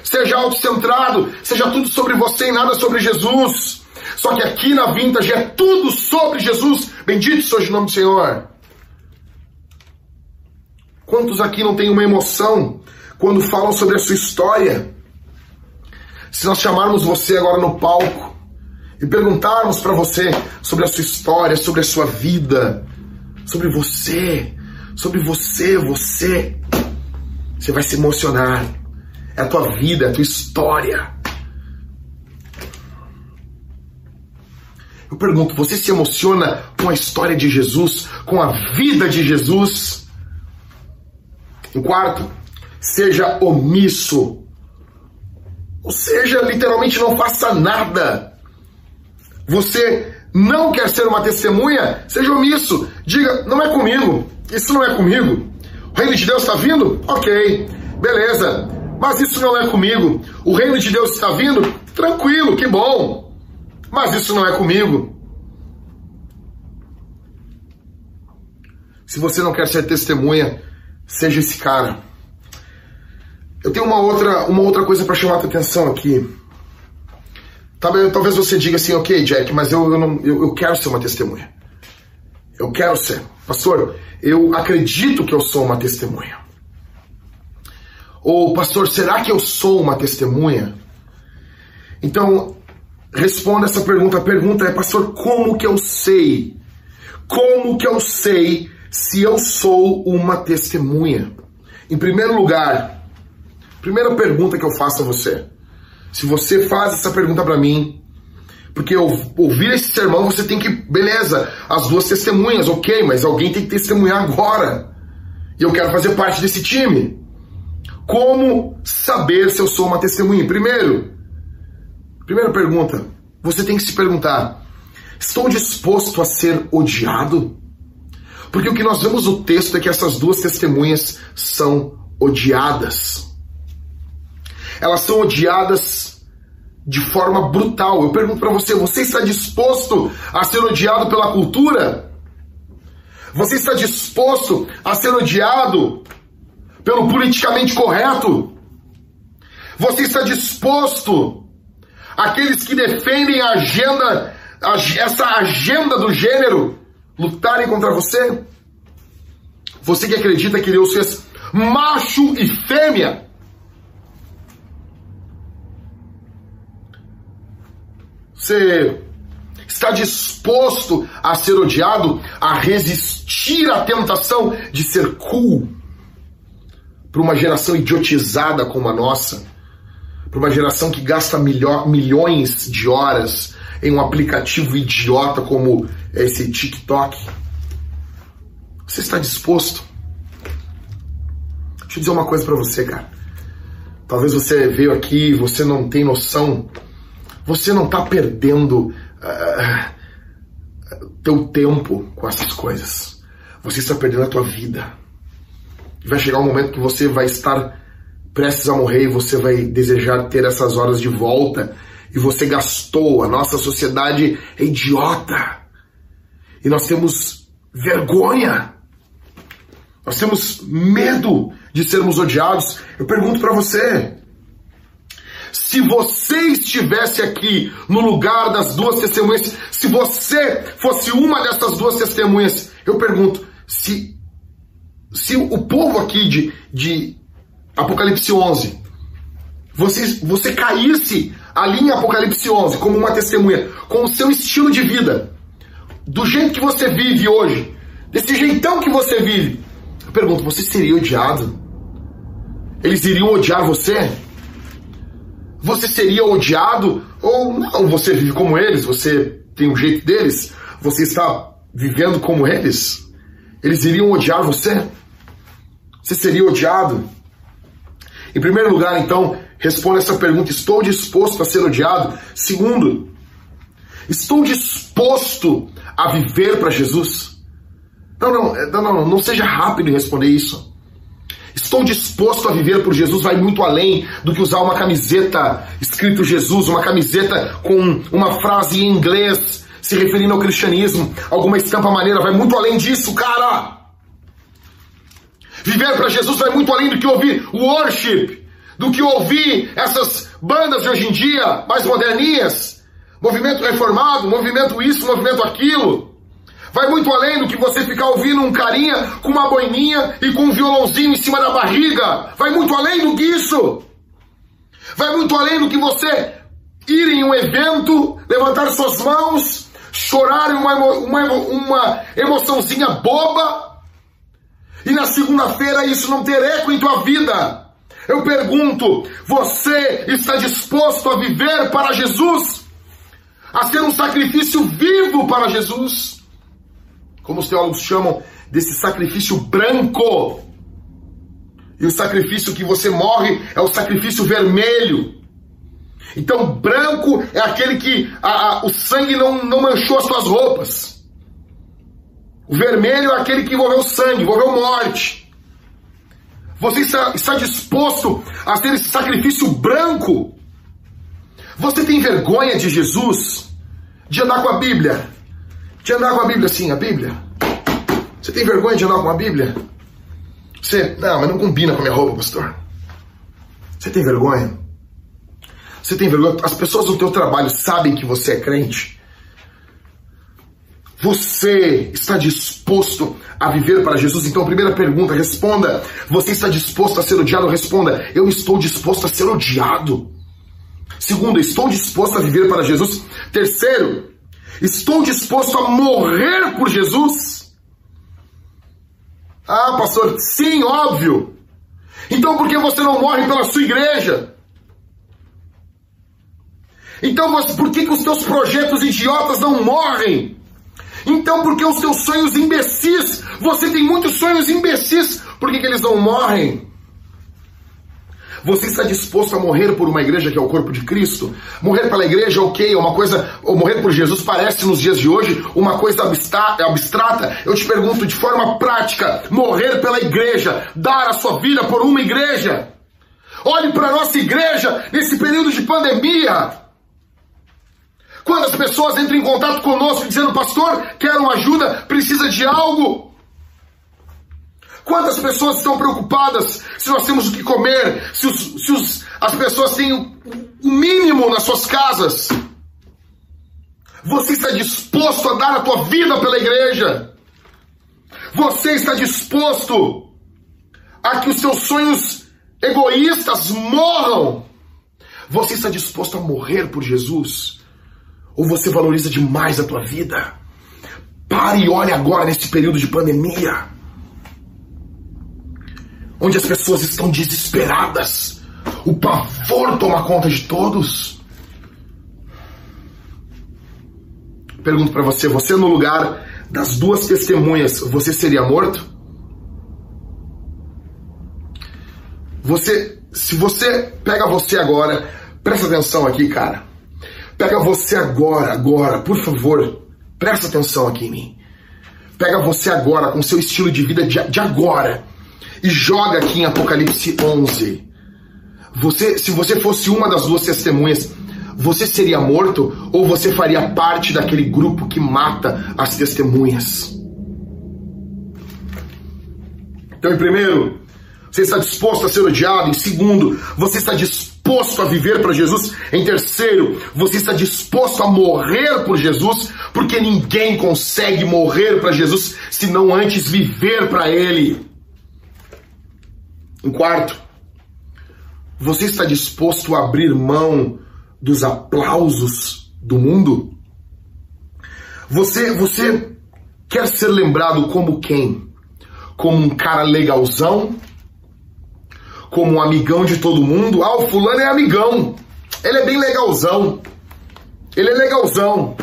Seja autocentrado. Seja tudo sobre você e nada sobre Jesus. Só que aqui na Vintage é tudo sobre Jesus. Bendito seja o nome do Senhor. Quantos aqui não têm uma emoção quando falam sobre a sua história? Se nós chamarmos você agora no palco e perguntarmos para você sobre a sua história, sobre a sua vida, sobre você, sobre você, você. Você vai se emocionar. É a tua vida, é a tua história. Eu pergunto, você se emociona com a história de Jesus, com a vida de Jesus? Em quarto, seja omisso. Ou seja, literalmente não faça nada. Você não quer ser uma testemunha? Seja omisso. Diga, não é comigo. Isso não é comigo. O reino de Deus está vindo? Ok, beleza. Mas isso não é comigo. O reino de Deus está vindo? Tranquilo, que bom. Mas isso não é comigo. Se você não quer ser testemunha, seja esse cara. Eu tenho uma outra, uma outra coisa para chamar a tua atenção aqui. Talvez você diga assim, ok, Jack, mas eu, eu, não, eu, eu quero ser uma testemunha. Eu quero ser. Pastor, eu acredito que eu sou uma testemunha. Ou, pastor, será que eu sou uma testemunha? Então, responda essa pergunta. A pergunta é, pastor, como que eu sei? Como que eu sei se eu sou uma testemunha? Em primeiro lugar, primeira pergunta que eu faço a você. Se você faz essa pergunta para mim, porque ouvir esse sermão você tem que, beleza, as duas testemunhas, ok, mas alguém tem que testemunhar agora. E eu quero fazer parte desse time. Como saber se eu sou uma testemunha? Primeiro, Primeira pergunta, você tem que se perguntar: estou disposto a ser odiado? Porque o que nós vemos no texto é que essas duas testemunhas são odiadas. Elas são odiadas de forma brutal. Eu pergunto para você: você está disposto a ser odiado pela cultura? Você está disposto a ser odiado pelo politicamente correto? Você está disposto, aqueles que defendem a agenda, essa agenda do gênero, lutarem contra você? Você que acredita que Deus fez macho e fêmea? Você está disposto a ser odiado, a resistir à tentação de ser cool para uma geração idiotizada como a nossa? Para uma geração que gasta milho, milhões de horas em um aplicativo idiota como esse TikTok? Você está disposto? Deixa eu dizer uma coisa para você, cara. Talvez você veio aqui, você não tem noção, você não está perdendo uh, teu tempo com essas coisas. Você está perdendo a tua vida. Vai chegar um momento que você vai estar prestes a morrer e você vai desejar ter essas horas de volta e você gastou. A nossa sociedade é idiota. E nós temos vergonha. Nós temos medo de sermos odiados. Eu pergunto para você: se você estivesse aqui no lugar das duas testemunhas, se você fosse uma dessas duas testemunhas, eu pergunto, se, se o povo aqui de, de Apocalipse 11, você, você caísse ali em Apocalipse 11 como uma testemunha, com o seu estilo de vida, do jeito que você vive hoje, desse jeitão que você vive, eu pergunto, você seria odiado? Eles iriam odiar você? Você seria odiado? Ou não, você vive como eles, você tem o jeito deles, você está vivendo como eles? Eles iriam odiar você? Você seria odiado? Em primeiro lugar, então, responda essa pergunta: estou disposto a ser odiado? Segundo, estou disposto a viver para Jesus? Não, não, não, não, não seja rápido em responder isso. Estou disposto a viver por Jesus vai muito além do que usar uma camiseta escrito Jesus, uma camiseta com uma frase em inglês se referindo ao cristianismo, alguma estampa maneira, vai muito além disso, cara. Viver para Jesus vai muito além do que ouvir worship, do que ouvir essas bandas de hoje em dia, mais moderninhas. Movimento reformado, movimento isso, movimento aquilo. Vai muito além do que você ficar ouvindo um carinha com uma boininha e com um violãozinho em cima da barriga. Vai muito além do que isso. Vai muito além do que você ir em um evento, levantar suas mãos, chorar uma, uma, uma emoçãozinha boba e na segunda-feira isso não ter eco em tua vida. Eu pergunto: você está disposto a viver para Jesus? A ser um sacrifício vivo para Jesus? Como os teólogos chamam desse sacrifício branco. E o sacrifício que você morre é o sacrifício vermelho. Então, branco é aquele que a, a, o sangue não, não manchou as suas roupas. O vermelho é aquele que envolveu sangue, envolveu morte. Você está, está disposto a ter esse sacrifício branco? Você tem vergonha de Jesus? De andar com a Bíblia? De andar com a Bíblia assim, a Bíblia? Você tem vergonha de andar com a Bíblia? Você, não, mas não combina com a minha roupa, pastor. Você tem vergonha? Você tem vergonha? As pessoas do teu trabalho sabem que você é crente? Você está disposto a viver para Jesus? Então, primeira pergunta, responda. Você está disposto a ser odiado? Responda. Eu estou disposto a ser odiado. Segundo, estou disposto a viver para Jesus. Terceiro, estou disposto a morrer por Jesus? Ah, pastor, sim, óbvio. Então por que você não morre pela sua igreja? Então por que, que os teus projetos idiotas não morrem? Então, porque os teus sonhos imbecis, você tem muitos sonhos imbecis, por que, que eles não morrem? Você está disposto a morrer por uma igreja que é o corpo de Cristo? Morrer pela igreja, ok, é uma coisa, ou morrer por Jesus parece nos dias de hoje uma coisa abstrata. Eu te pergunto de forma prática, morrer pela igreja, dar a sua vida por uma igreja. Olhe para a nossa igreja nesse período de pandemia. Quando as pessoas entram em contato conosco dizendo, pastor, quero uma ajuda, precisa de algo. Quantas pessoas estão preocupadas se nós temos o que comer, se, os, se os, as pessoas têm o, o mínimo nas suas casas? Você está disposto a dar a tua vida pela igreja? Você está disposto a que os seus sonhos egoístas morram? Você está disposto a morrer por Jesus? Ou você valoriza demais a tua vida? Pare e olhe agora nesse período de pandemia onde as pessoas estão desesperadas, o pavor toma conta de todos. Pergunto para você: você no lugar das duas testemunhas, você seria morto? Você, se você pega você agora, presta atenção aqui, cara. Pega você agora, agora, por favor, presta atenção aqui em mim. Pega você agora com seu estilo de vida de, de agora e joga aqui em Apocalipse 11. Você, se você fosse uma das duas testemunhas, você seria morto ou você faria parte daquele grupo que mata as testemunhas? Então, em primeiro, você está disposto a ser odiado. Em segundo, você está disposto a viver para Jesus. Em terceiro, você está disposto a morrer por Jesus, porque ninguém consegue morrer para Jesus se não antes viver para Ele. Em quarto, você está disposto a abrir mão dos aplausos do mundo? Você, você quer ser lembrado como quem? Como um cara legalzão? Como um amigão de todo mundo? Ah, o fulano é amigão. Ele é bem legalzão. Ele é legalzão.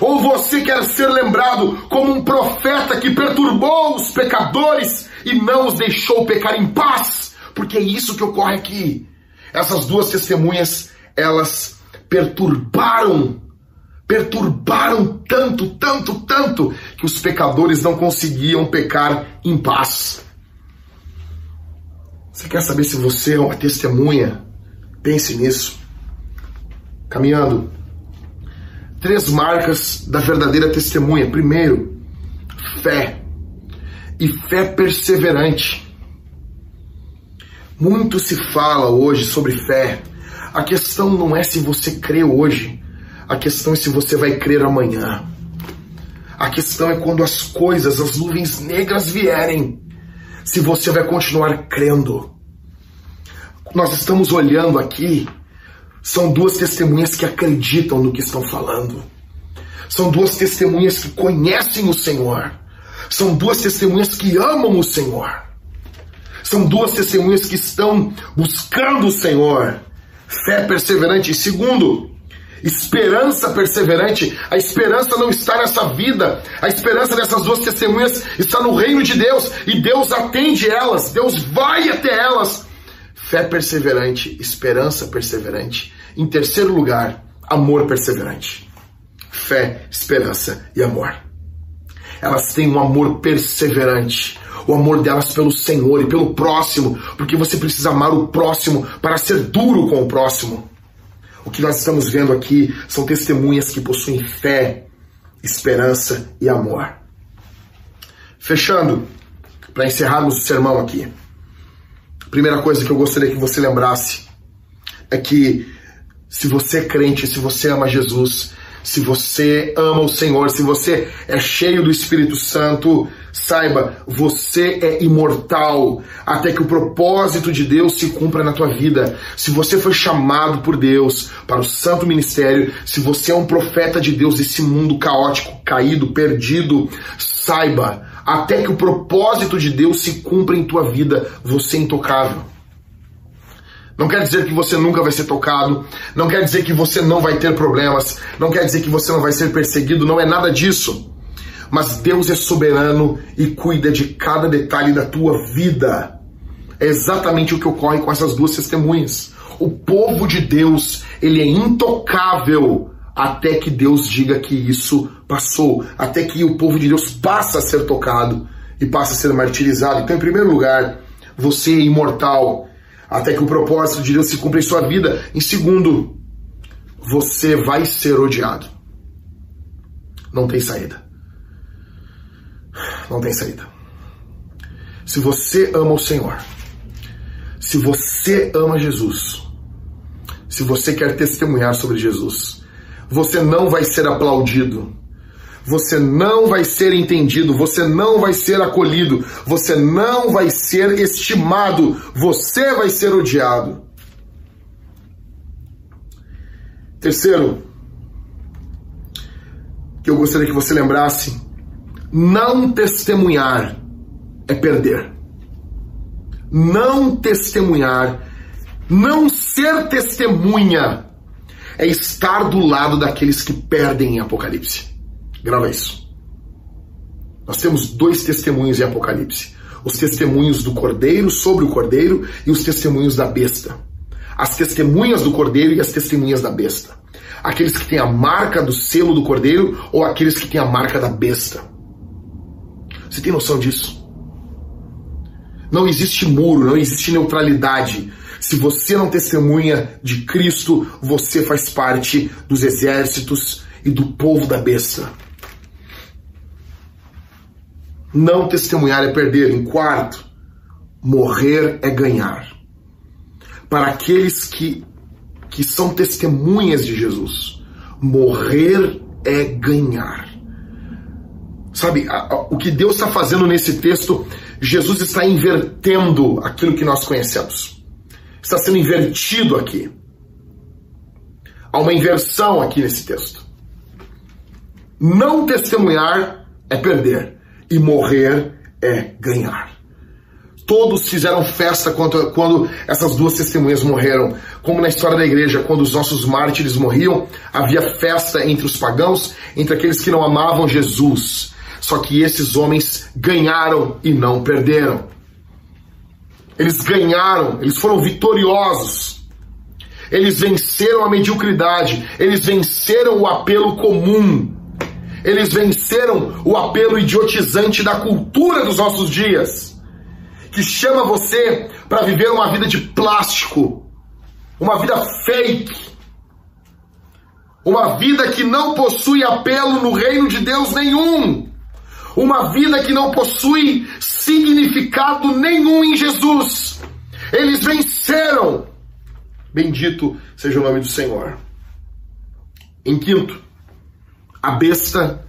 Ou você quer ser lembrado como um profeta que perturbou os pecadores e não os deixou pecar em paz, porque é isso que ocorre aqui. Essas duas testemunhas, elas perturbaram, perturbaram tanto, tanto, tanto, que os pecadores não conseguiam pecar em paz. Você quer saber se você é uma testemunha? Pense nisso. Caminhando. Três marcas da verdadeira testemunha. Primeiro, fé e fé perseverante. Muito se fala hoje sobre fé. A questão não é se você crê hoje, a questão é se você vai crer amanhã. A questão é quando as coisas, as nuvens negras vierem, se você vai continuar crendo. Nós estamos olhando aqui, são duas testemunhas que acreditam no que estão falando. São duas testemunhas que conhecem o Senhor. São duas testemunhas que amam o Senhor. São duas testemunhas que estão buscando o Senhor. Fé perseverante. Segundo, esperança perseverante. A esperança não está nessa vida. A esperança dessas duas testemunhas está no reino de Deus. E Deus atende elas. Deus vai até elas. Fé perseverante, esperança perseverante. Em terceiro lugar, amor perseverante. Fé, esperança e amor elas têm um amor perseverante. O amor delas pelo Senhor e pelo próximo, porque você precisa amar o próximo para ser duro com o próximo. O que nós estamos vendo aqui são testemunhas que possuem fé, esperança e amor. Fechando, para encerrarmos o sermão aqui. A primeira coisa que eu gostaria que você lembrasse é que se você é crente, se você ama Jesus, se você ama o Senhor, se você é cheio do Espírito Santo, saiba, você é imortal até que o propósito de Deus se cumpra na tua vida. Se você foi chamado por Deus para o santo ministério, se você é um profeta de Deus desse mundo caótico, caído, perdido, saiba, até que o propósito de Deus se cumpra em tua vida, você é intocável. Não quer dizer que você nunca vai ser tocado, não quer dizer que você não vai ter problemas, não quer dizer que você não vai ser perseguido, não é nada disso. Mas Deus é soberano e cuida de cada detalhe da tua vida. É exatamente o que ocorre com essas duas testemunhas. O povo de Deus, ele é intocável até que Deus diga que isso passou, até que o povo de Deus passa a ser tocado e passa a ser martirizado. Então, em primeiro lugar, você é imortal, até que o propósito de Deus se cumpra em sua vida. Em segundo, você vai ser odiado. Não tem saída. Não tem saída. Se você ama o Senhor, se você ama Jesus, se você quer testemunhar sobre Jesus, você não vai ser aplaudido, você não vai ser entendido, você não vai ser acolhido, você não vai ser estimado, você vai ser odiado. Terceiro, que eu gostaria que você lembrasse: não testemunhar é perder. Não testemunhar, não ser testemunha é estar do lado daqueles que perdem em Apocalipse. Grava isso. Nós temos dois testemunhos em Apocalipse: os testemunhos do cordeiro sobre o cordeiro e os testemunhos da besta. As testemunhas do cordeiro e as testemunhas da besta. Aqueles que têm a marca do selo do cordeiro ou aqueles que têm a marca da besta. Você tem noção disso? Não existe muro, não existe neutralidade se você não testemunha de Cristo, você faz parte dos exércitos e do povo da besta. Não testemunhar é perder. Em quarto, morrer é ganhar. Para aqueles que, que são testemunhas de Jesus, morrer é ganhar. Sabe, o que Deus está fazendo nesse texto, Jesus está invertendo aquilo que nós conhecemos está sendo invertido aqui. Há uma inversão aqui nesse texto. Não testemunhar é perder, e morrer é ganhar. Todos fizeram festa quando, quando essas duas testemunhas morreram. Como na história da igreja, quando os nossos mártires morriam, havia festa entre os pagãos, entre aqueles que não amavam Jesus. Só que esses homens ganharam e não perderam. Eles ganharam, eles foram vitoriosos. Eles venceram a mediocridade, eles venceram o apelo comum. Eles venceram o apelo idiotizante da cultura dos nossos dias, que chama você para viver uma vida de plástico, uma vida fake, uma vida que não possui apelo no reino de Deus nenhum, uma vida que não possui significado nenhum em Jesus. Eles venceram. Bendito seja o nome do Senhor. Em quinto, a besta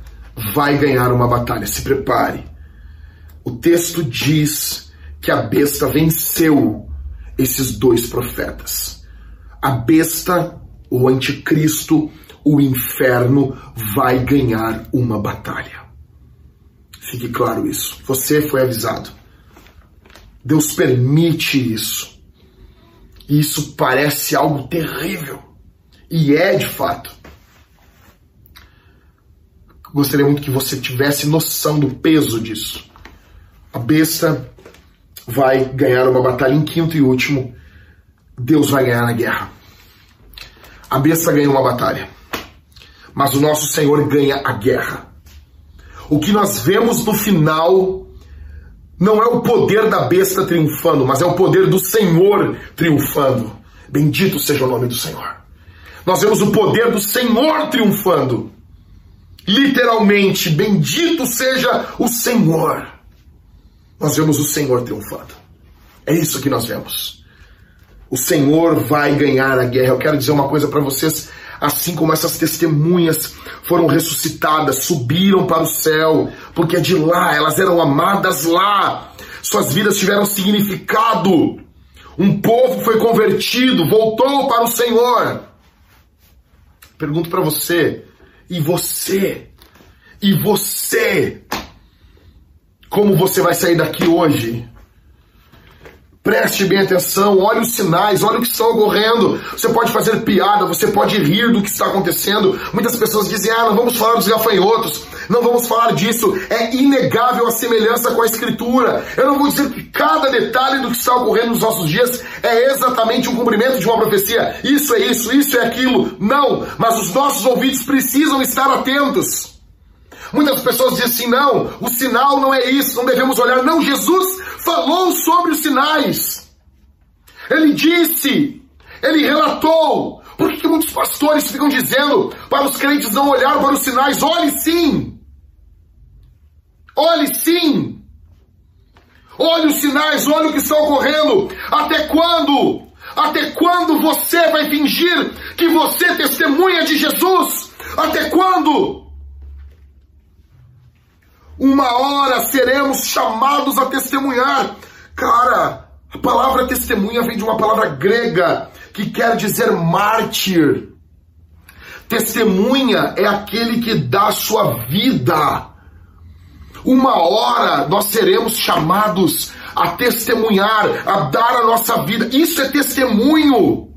vai ganhar uma batalha. Se prepare. O texto diz que a besta venceu esses dois profetas. A besta, o anticristo, o inferno vai ganhar uma batalha. Fique claro isso. Você foi avisado. Deus permite isso. E isso parece algo terrível. E é de fato. Gostaria muito que você tivesse noção do peso disso. A besta vai ganhar uma batalha em quinto e último. Deus vai ganhar na guerra. A besta ganha uma batalha. Mas o nosso Senhor ganha a guerra. O que nós vemos no final não é o poder da besta triunfando, mas é o poder do Senhor triunfando. Bendito seja o nome do Senhor. Nós vemos o poder do Senhor triunfando. Literalmente, bendito seja o Senhor. Nós vemos o Senhor triunfando. É isso que nós vemos. O Senhor vai ganhar a guerra. Eu quero dizer uma coisa para vocês assim como essas testemunhas foram ressuscitadas, subiram para o céu, porque é de lá, elas eram amadas lá, suas vidas tiveram significado. Um povo foi convertido, voltou para o Senhor. Pergunto para você, e você? E você? Como você vai sair daqui hoje? Preste bem atenção, olhe os sinais, olhe o que está ocorrendo. Você pode fazer piada, você pode rir do que está acontecendo. Muitas pessoas dizem: ah, não vamos falar dos gafanhotos, não vamos falar disso. É inegável a semelhança com a Escritura. Eu não vou dizer que cada detalhe do que está ocorrendo nos nossos dias é exatamente um cumprimento de uma profecia. Isso é isso, isso é aquilo. Não, mas os nossos ouvidos precisam estar atentos. Muitas pessoas dizem assim: não, o sinal não é isso, não devemos olhar. Não, Jesus falou sobre os sinais. Ele disse, ele relatou. Por que, muitos pastores ficam dizendo para os crentes não olhar para os sinais? Olhe sim! Olhe sim! Olhe os sinais, olhe o que está ocorrendo. Até quando? Até quando você vai fingir que você testemunha de Jesus? Até quando? Uma hora seremos chamados a testemunhar. Cara, a palavra testemunha vem de uma palavra grega que quer dizer mártir. Testemunha é aquele que dá sua vida. Uma hora nós seremos chamados a testemunhar, a dar a nossa vida. Isso é testemunho.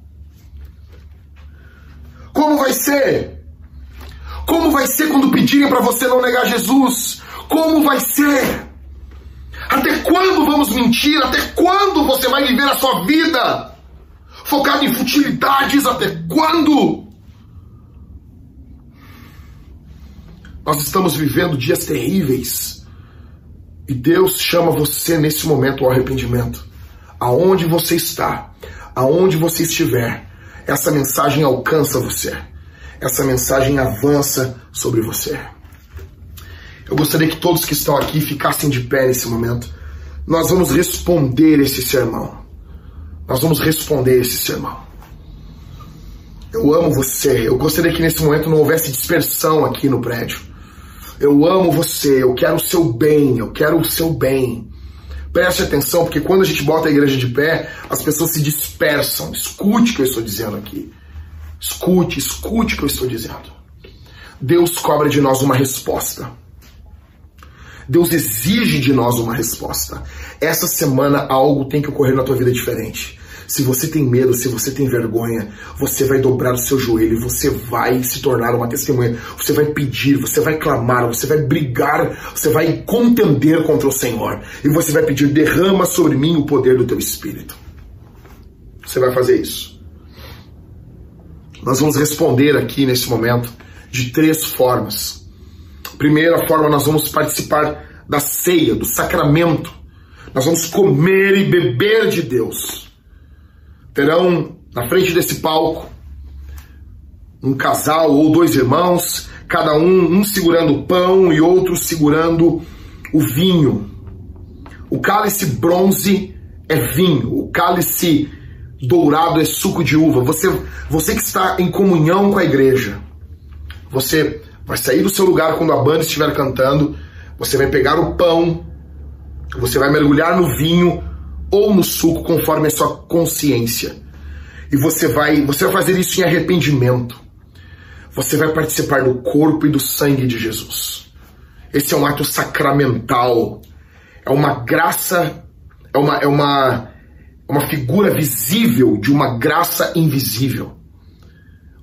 Como vai ser? Como vai ser quando pedirem para você não negar Jesus? Como vai ser? Até quando vamos mentir? Até quando você vai viver a sua vida focado em futilidades? Até quando? Nós estamos vivendo dias terríveis e Deus chama você nesse momento ao arrependimento. Aonde você está, aonde você estiver, essa mensagem alcança você. Essa mensagem avança sobre você. Eu gostaria que todos que estão aqui ficassem de pé nesse momento. Nós vamos responder esse sermão. Nós vamos responder esse sermão. Eu amo você. Eu gostaria que nesse momento não houvesse dispersão aqui no prédio. Eu amo você. Eu quero o seu bem. Eu quero o seu bem. Preste atenção, porque quando a gente bota a igreja de pé, as pessoas se dispersam. Escute o que eu estou dizendo aqui. Escute, escute o que eu estou dizendo. Deus cobra de nós uma resposta. Deus exige de nós uma resposta. Essa semana algo tem que ocorrer na tua vida diferente. Se você tem medo, se você tem vergonha, você vai dobrar o seu joelho, você vai se tornar uma testemunha, você vai pedir, você vai clamar, você vai brigar, você vai contender contra o Senhor. E você vai pedir: derrama sobre mim o poder do teu espírito. Você vai fazer isso. Nós vamos responder aqui nesse momento de três formas. Primeira forma, nós vamos participar da ceia, do sacramento. Nós vamos comer e beber de Deus. Terão na frente desse palco um casal ou dois irmãos, cada um, um segurando o pão e outro segurando o vinho. O cálice bronze é vinho, o cálice dourado é suco de uva. Você, você que está em comunhão com a igreja, você vai sair do seu lugar quando a banda estiver cantando, você vai pegar o pão, você vai mergulhar no vinho ou no suco conforme a sua consciência. E você vai, você vai fazer isso em arrependimento. Você vai participar do corpo e do sangue de Jesus. Esse é um ato sacramental. É uma graça, é uma, é uma, é uma figura visível de uma graça invisível.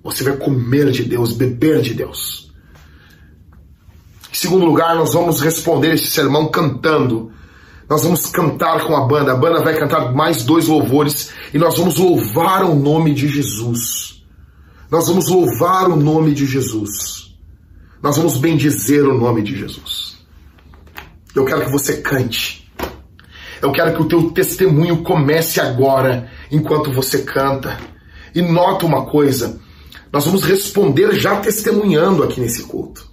Você vai comer de Deus, beber de Deus. Em segundo lugar, nós vamos responder esse sermão cantando. Nós vamos cantar com a banda. A banda vai cantar mais dois louvores e nós vamos louvar o nome de Jesus. Nós vamos louvar o nome de Jesus. Nós vamos bendizer o nome de Jesus. Eu quero que você cante. Eu quero que o teu testemunho comece agora, enquanto você canta. E nota uma coisa: nós vamos responder já testemunhando aqui nesse culto.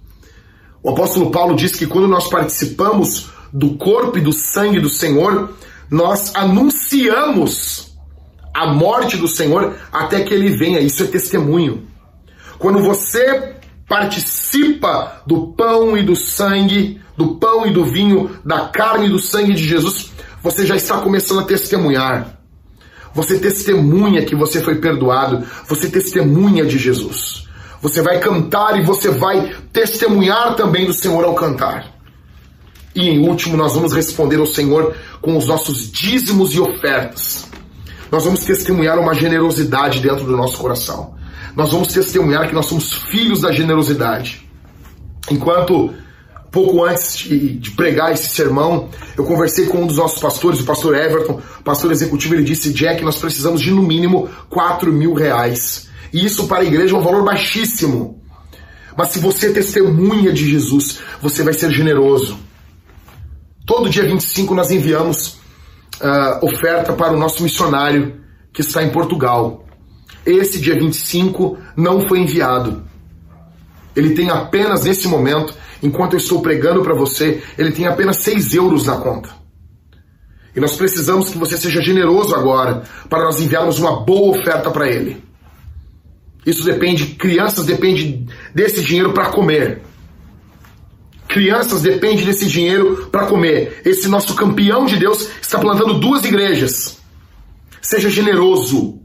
O apóstolo Paulo diz que quando nós participamos do corpo e do sangue do Senhor, nós anunciamos a morte do Senhor até que ele venha. Isso é testemunho. Quando você participa do pão e do sangue, do pão e do vinho, da carne e do sangue de Jesus, você já está começando a testemunhar. Você testemunha que você foi perdoado, você testemunha de Jesus. Você vai cantar e você vai testemunhar também do Senhor ao cantar. E em último, nós vamos responder ao Senhor com os nossos dízimos e ofertas. Nós vamos testemunhar uma generosidade dentro do nosso coração. Nós vamos testemunhar que nós somos filhos da generosidade. Enquanto pouco antes de, pregar esse sermão, eu conversei com um dos nossos pastores, o pastor Everton, pastor executivo, ele disse, Jack, nós precisamos de no mínimo 4 mil reais. E isso para a igreja é um valor baixíssimo. Mas se você é testemunha de Jesus, você vai ser generoso. Todo dia 25 nós enviamos uh, oferta para o nosso missionário que está em Portugal. Esse dia 25 não foi enviado. Ele tem apenas nesse momento, enquanto eu estou pregando para você, ele tem apenas 6 euros na conta. E nós precisamos que você seja generoso agora para nós enviarmos uma boa oferta para ele. Isso depende, crianças dependem desse dinheiro para comer. Crianças dependem desse dinheiro para comer. Esse nosso campeão de Deus está plantando duas igrejas. Seja generoso.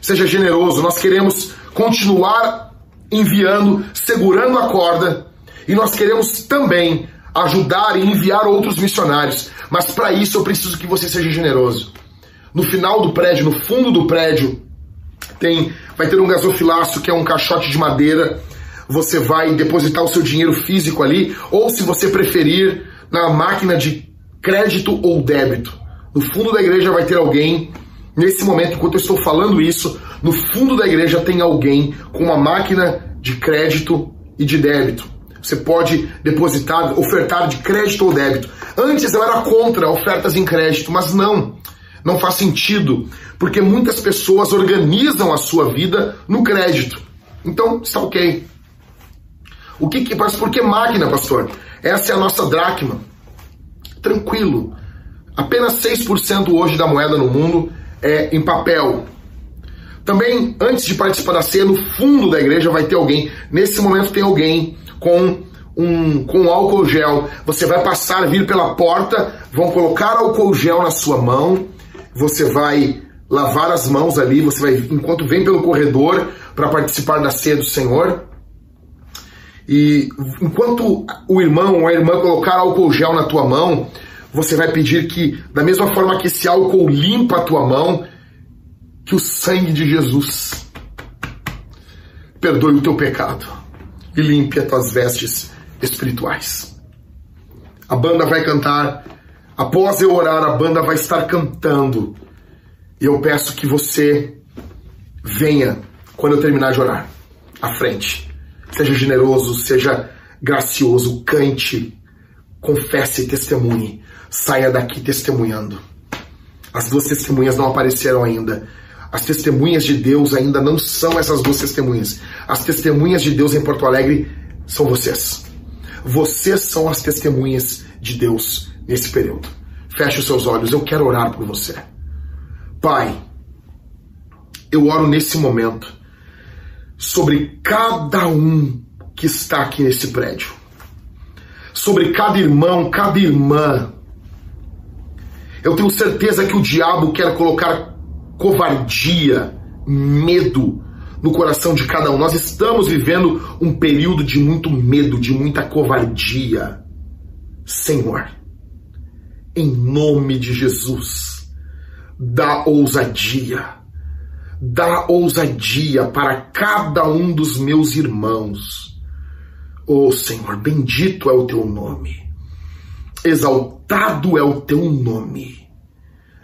Seja generoso. Nós queremos continuar enviando, segurando a corda. E nós queremos também ajudar e enviar outros missionários. Mas para isso eu preciso que você seja generoso. No final do prédio, no fundo do prédio, tem vai ter um gasofilaço que é um caixote de madeira você vai depositar o seu dinheiro físico ali, ou se você preferir, na máquina de crédito ou débito. No fundo da igreja vai ter alguém, nesse momento, enquanto eu estou falando isso, no fundo da igreja tem alguém com uma máquina de crédito e de débito. Você pode depositar, ofertar de crédito ou débito. Antes eu era contra ofertas em crédito, mas não. Não faz sentido, porque muitas pessoas organizam a sua vida no crédito. Então, está ok. O que que, mas por que máquina, pastor? Essa é a nossa dracma. Tranquilo. Apenas 6% hoje da moeda no mundo é em papel. Também, antes de participar da ceia, no fundo da igreja vai ter alguém. Nesse momento tem alguém com um com álcool gel. Você vai passar, vir pela porta, vão colocar álcool gel na sua mão. Você vai lavar as mãos ali. Você vai, enquanto vem pelo corredor para participar da ceia do Senhor. E enquanto o irmão ou a irmã colocar álcool gel na tua mão, você vai pedir que, da mesma forma que esse álcool limpa a tua mão, que o sangue de Jesus perdoe o teu pecado e limpe as tuas vestes espirituais. A banda vai cantar, após eu orar, a banda vai estar cantando. E eu peço que você venha quando eu terminar de orar, à frente Seja generoso, seja gracioso, cante, confesse e testemunhe. Saia daqui testemunhando. As duas testemunhas não apareceram ainda. As testemunhas de Deus ainda não são essas duas testemunhas. As testemunhas de Deus em Porto Alegre são vocês. Vocês são as testemunhas de Deus nesse período. Feche os seus olhos, eu quero orar por você. Pai, eu oro nesse momento sobre cada um que está aqui nesse prédio, sobre cada irmão, cada irmã. Eu tenho certeza que o diabo quer colocar covardia, medo no coração de cada um. Nós estamos vivendo um período de muito medo, de muita covardia. Senhor, em nome de Jesus, dá ousadia dá ousadia para cada um dos meus irmãos. Oh Senhor, bendito é o teu nome, exaltado é o teu nome,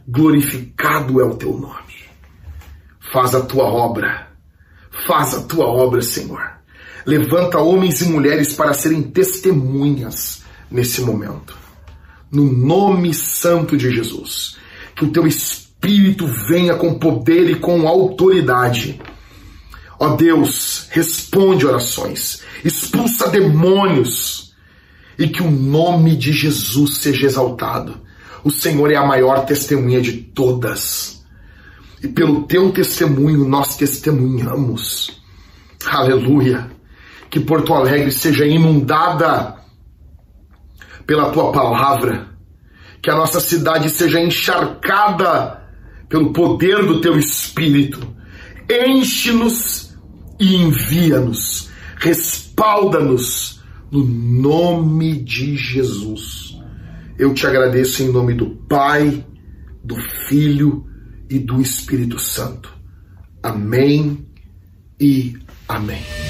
glorificado é o teu nome. Faz a tua obra, faz a tua obra, Senhor. Levanta homens e mulheres para serem testemunhas nesse momento. No nome santo de Jesus, que o teu Espírito venha com poder e com autoridade. Ó Deus, responde orações, expulsa demônios e que o nome de Jesus seja exaltado. O Senhor é a maior testemunha de todas. E pelo teu testemunho nós testemunhamos. Aleluia. Que Porto Alegre seja inundada pela tua palavra. Que a nossa cidade seja encharcada pelo poder do teu Espírito. Enche-nos e envia-nos. Respalda-nos no nome de Jesus. eu te agradeço em nome do Pai, do Filho e do Espírito Santo. Amém e amém.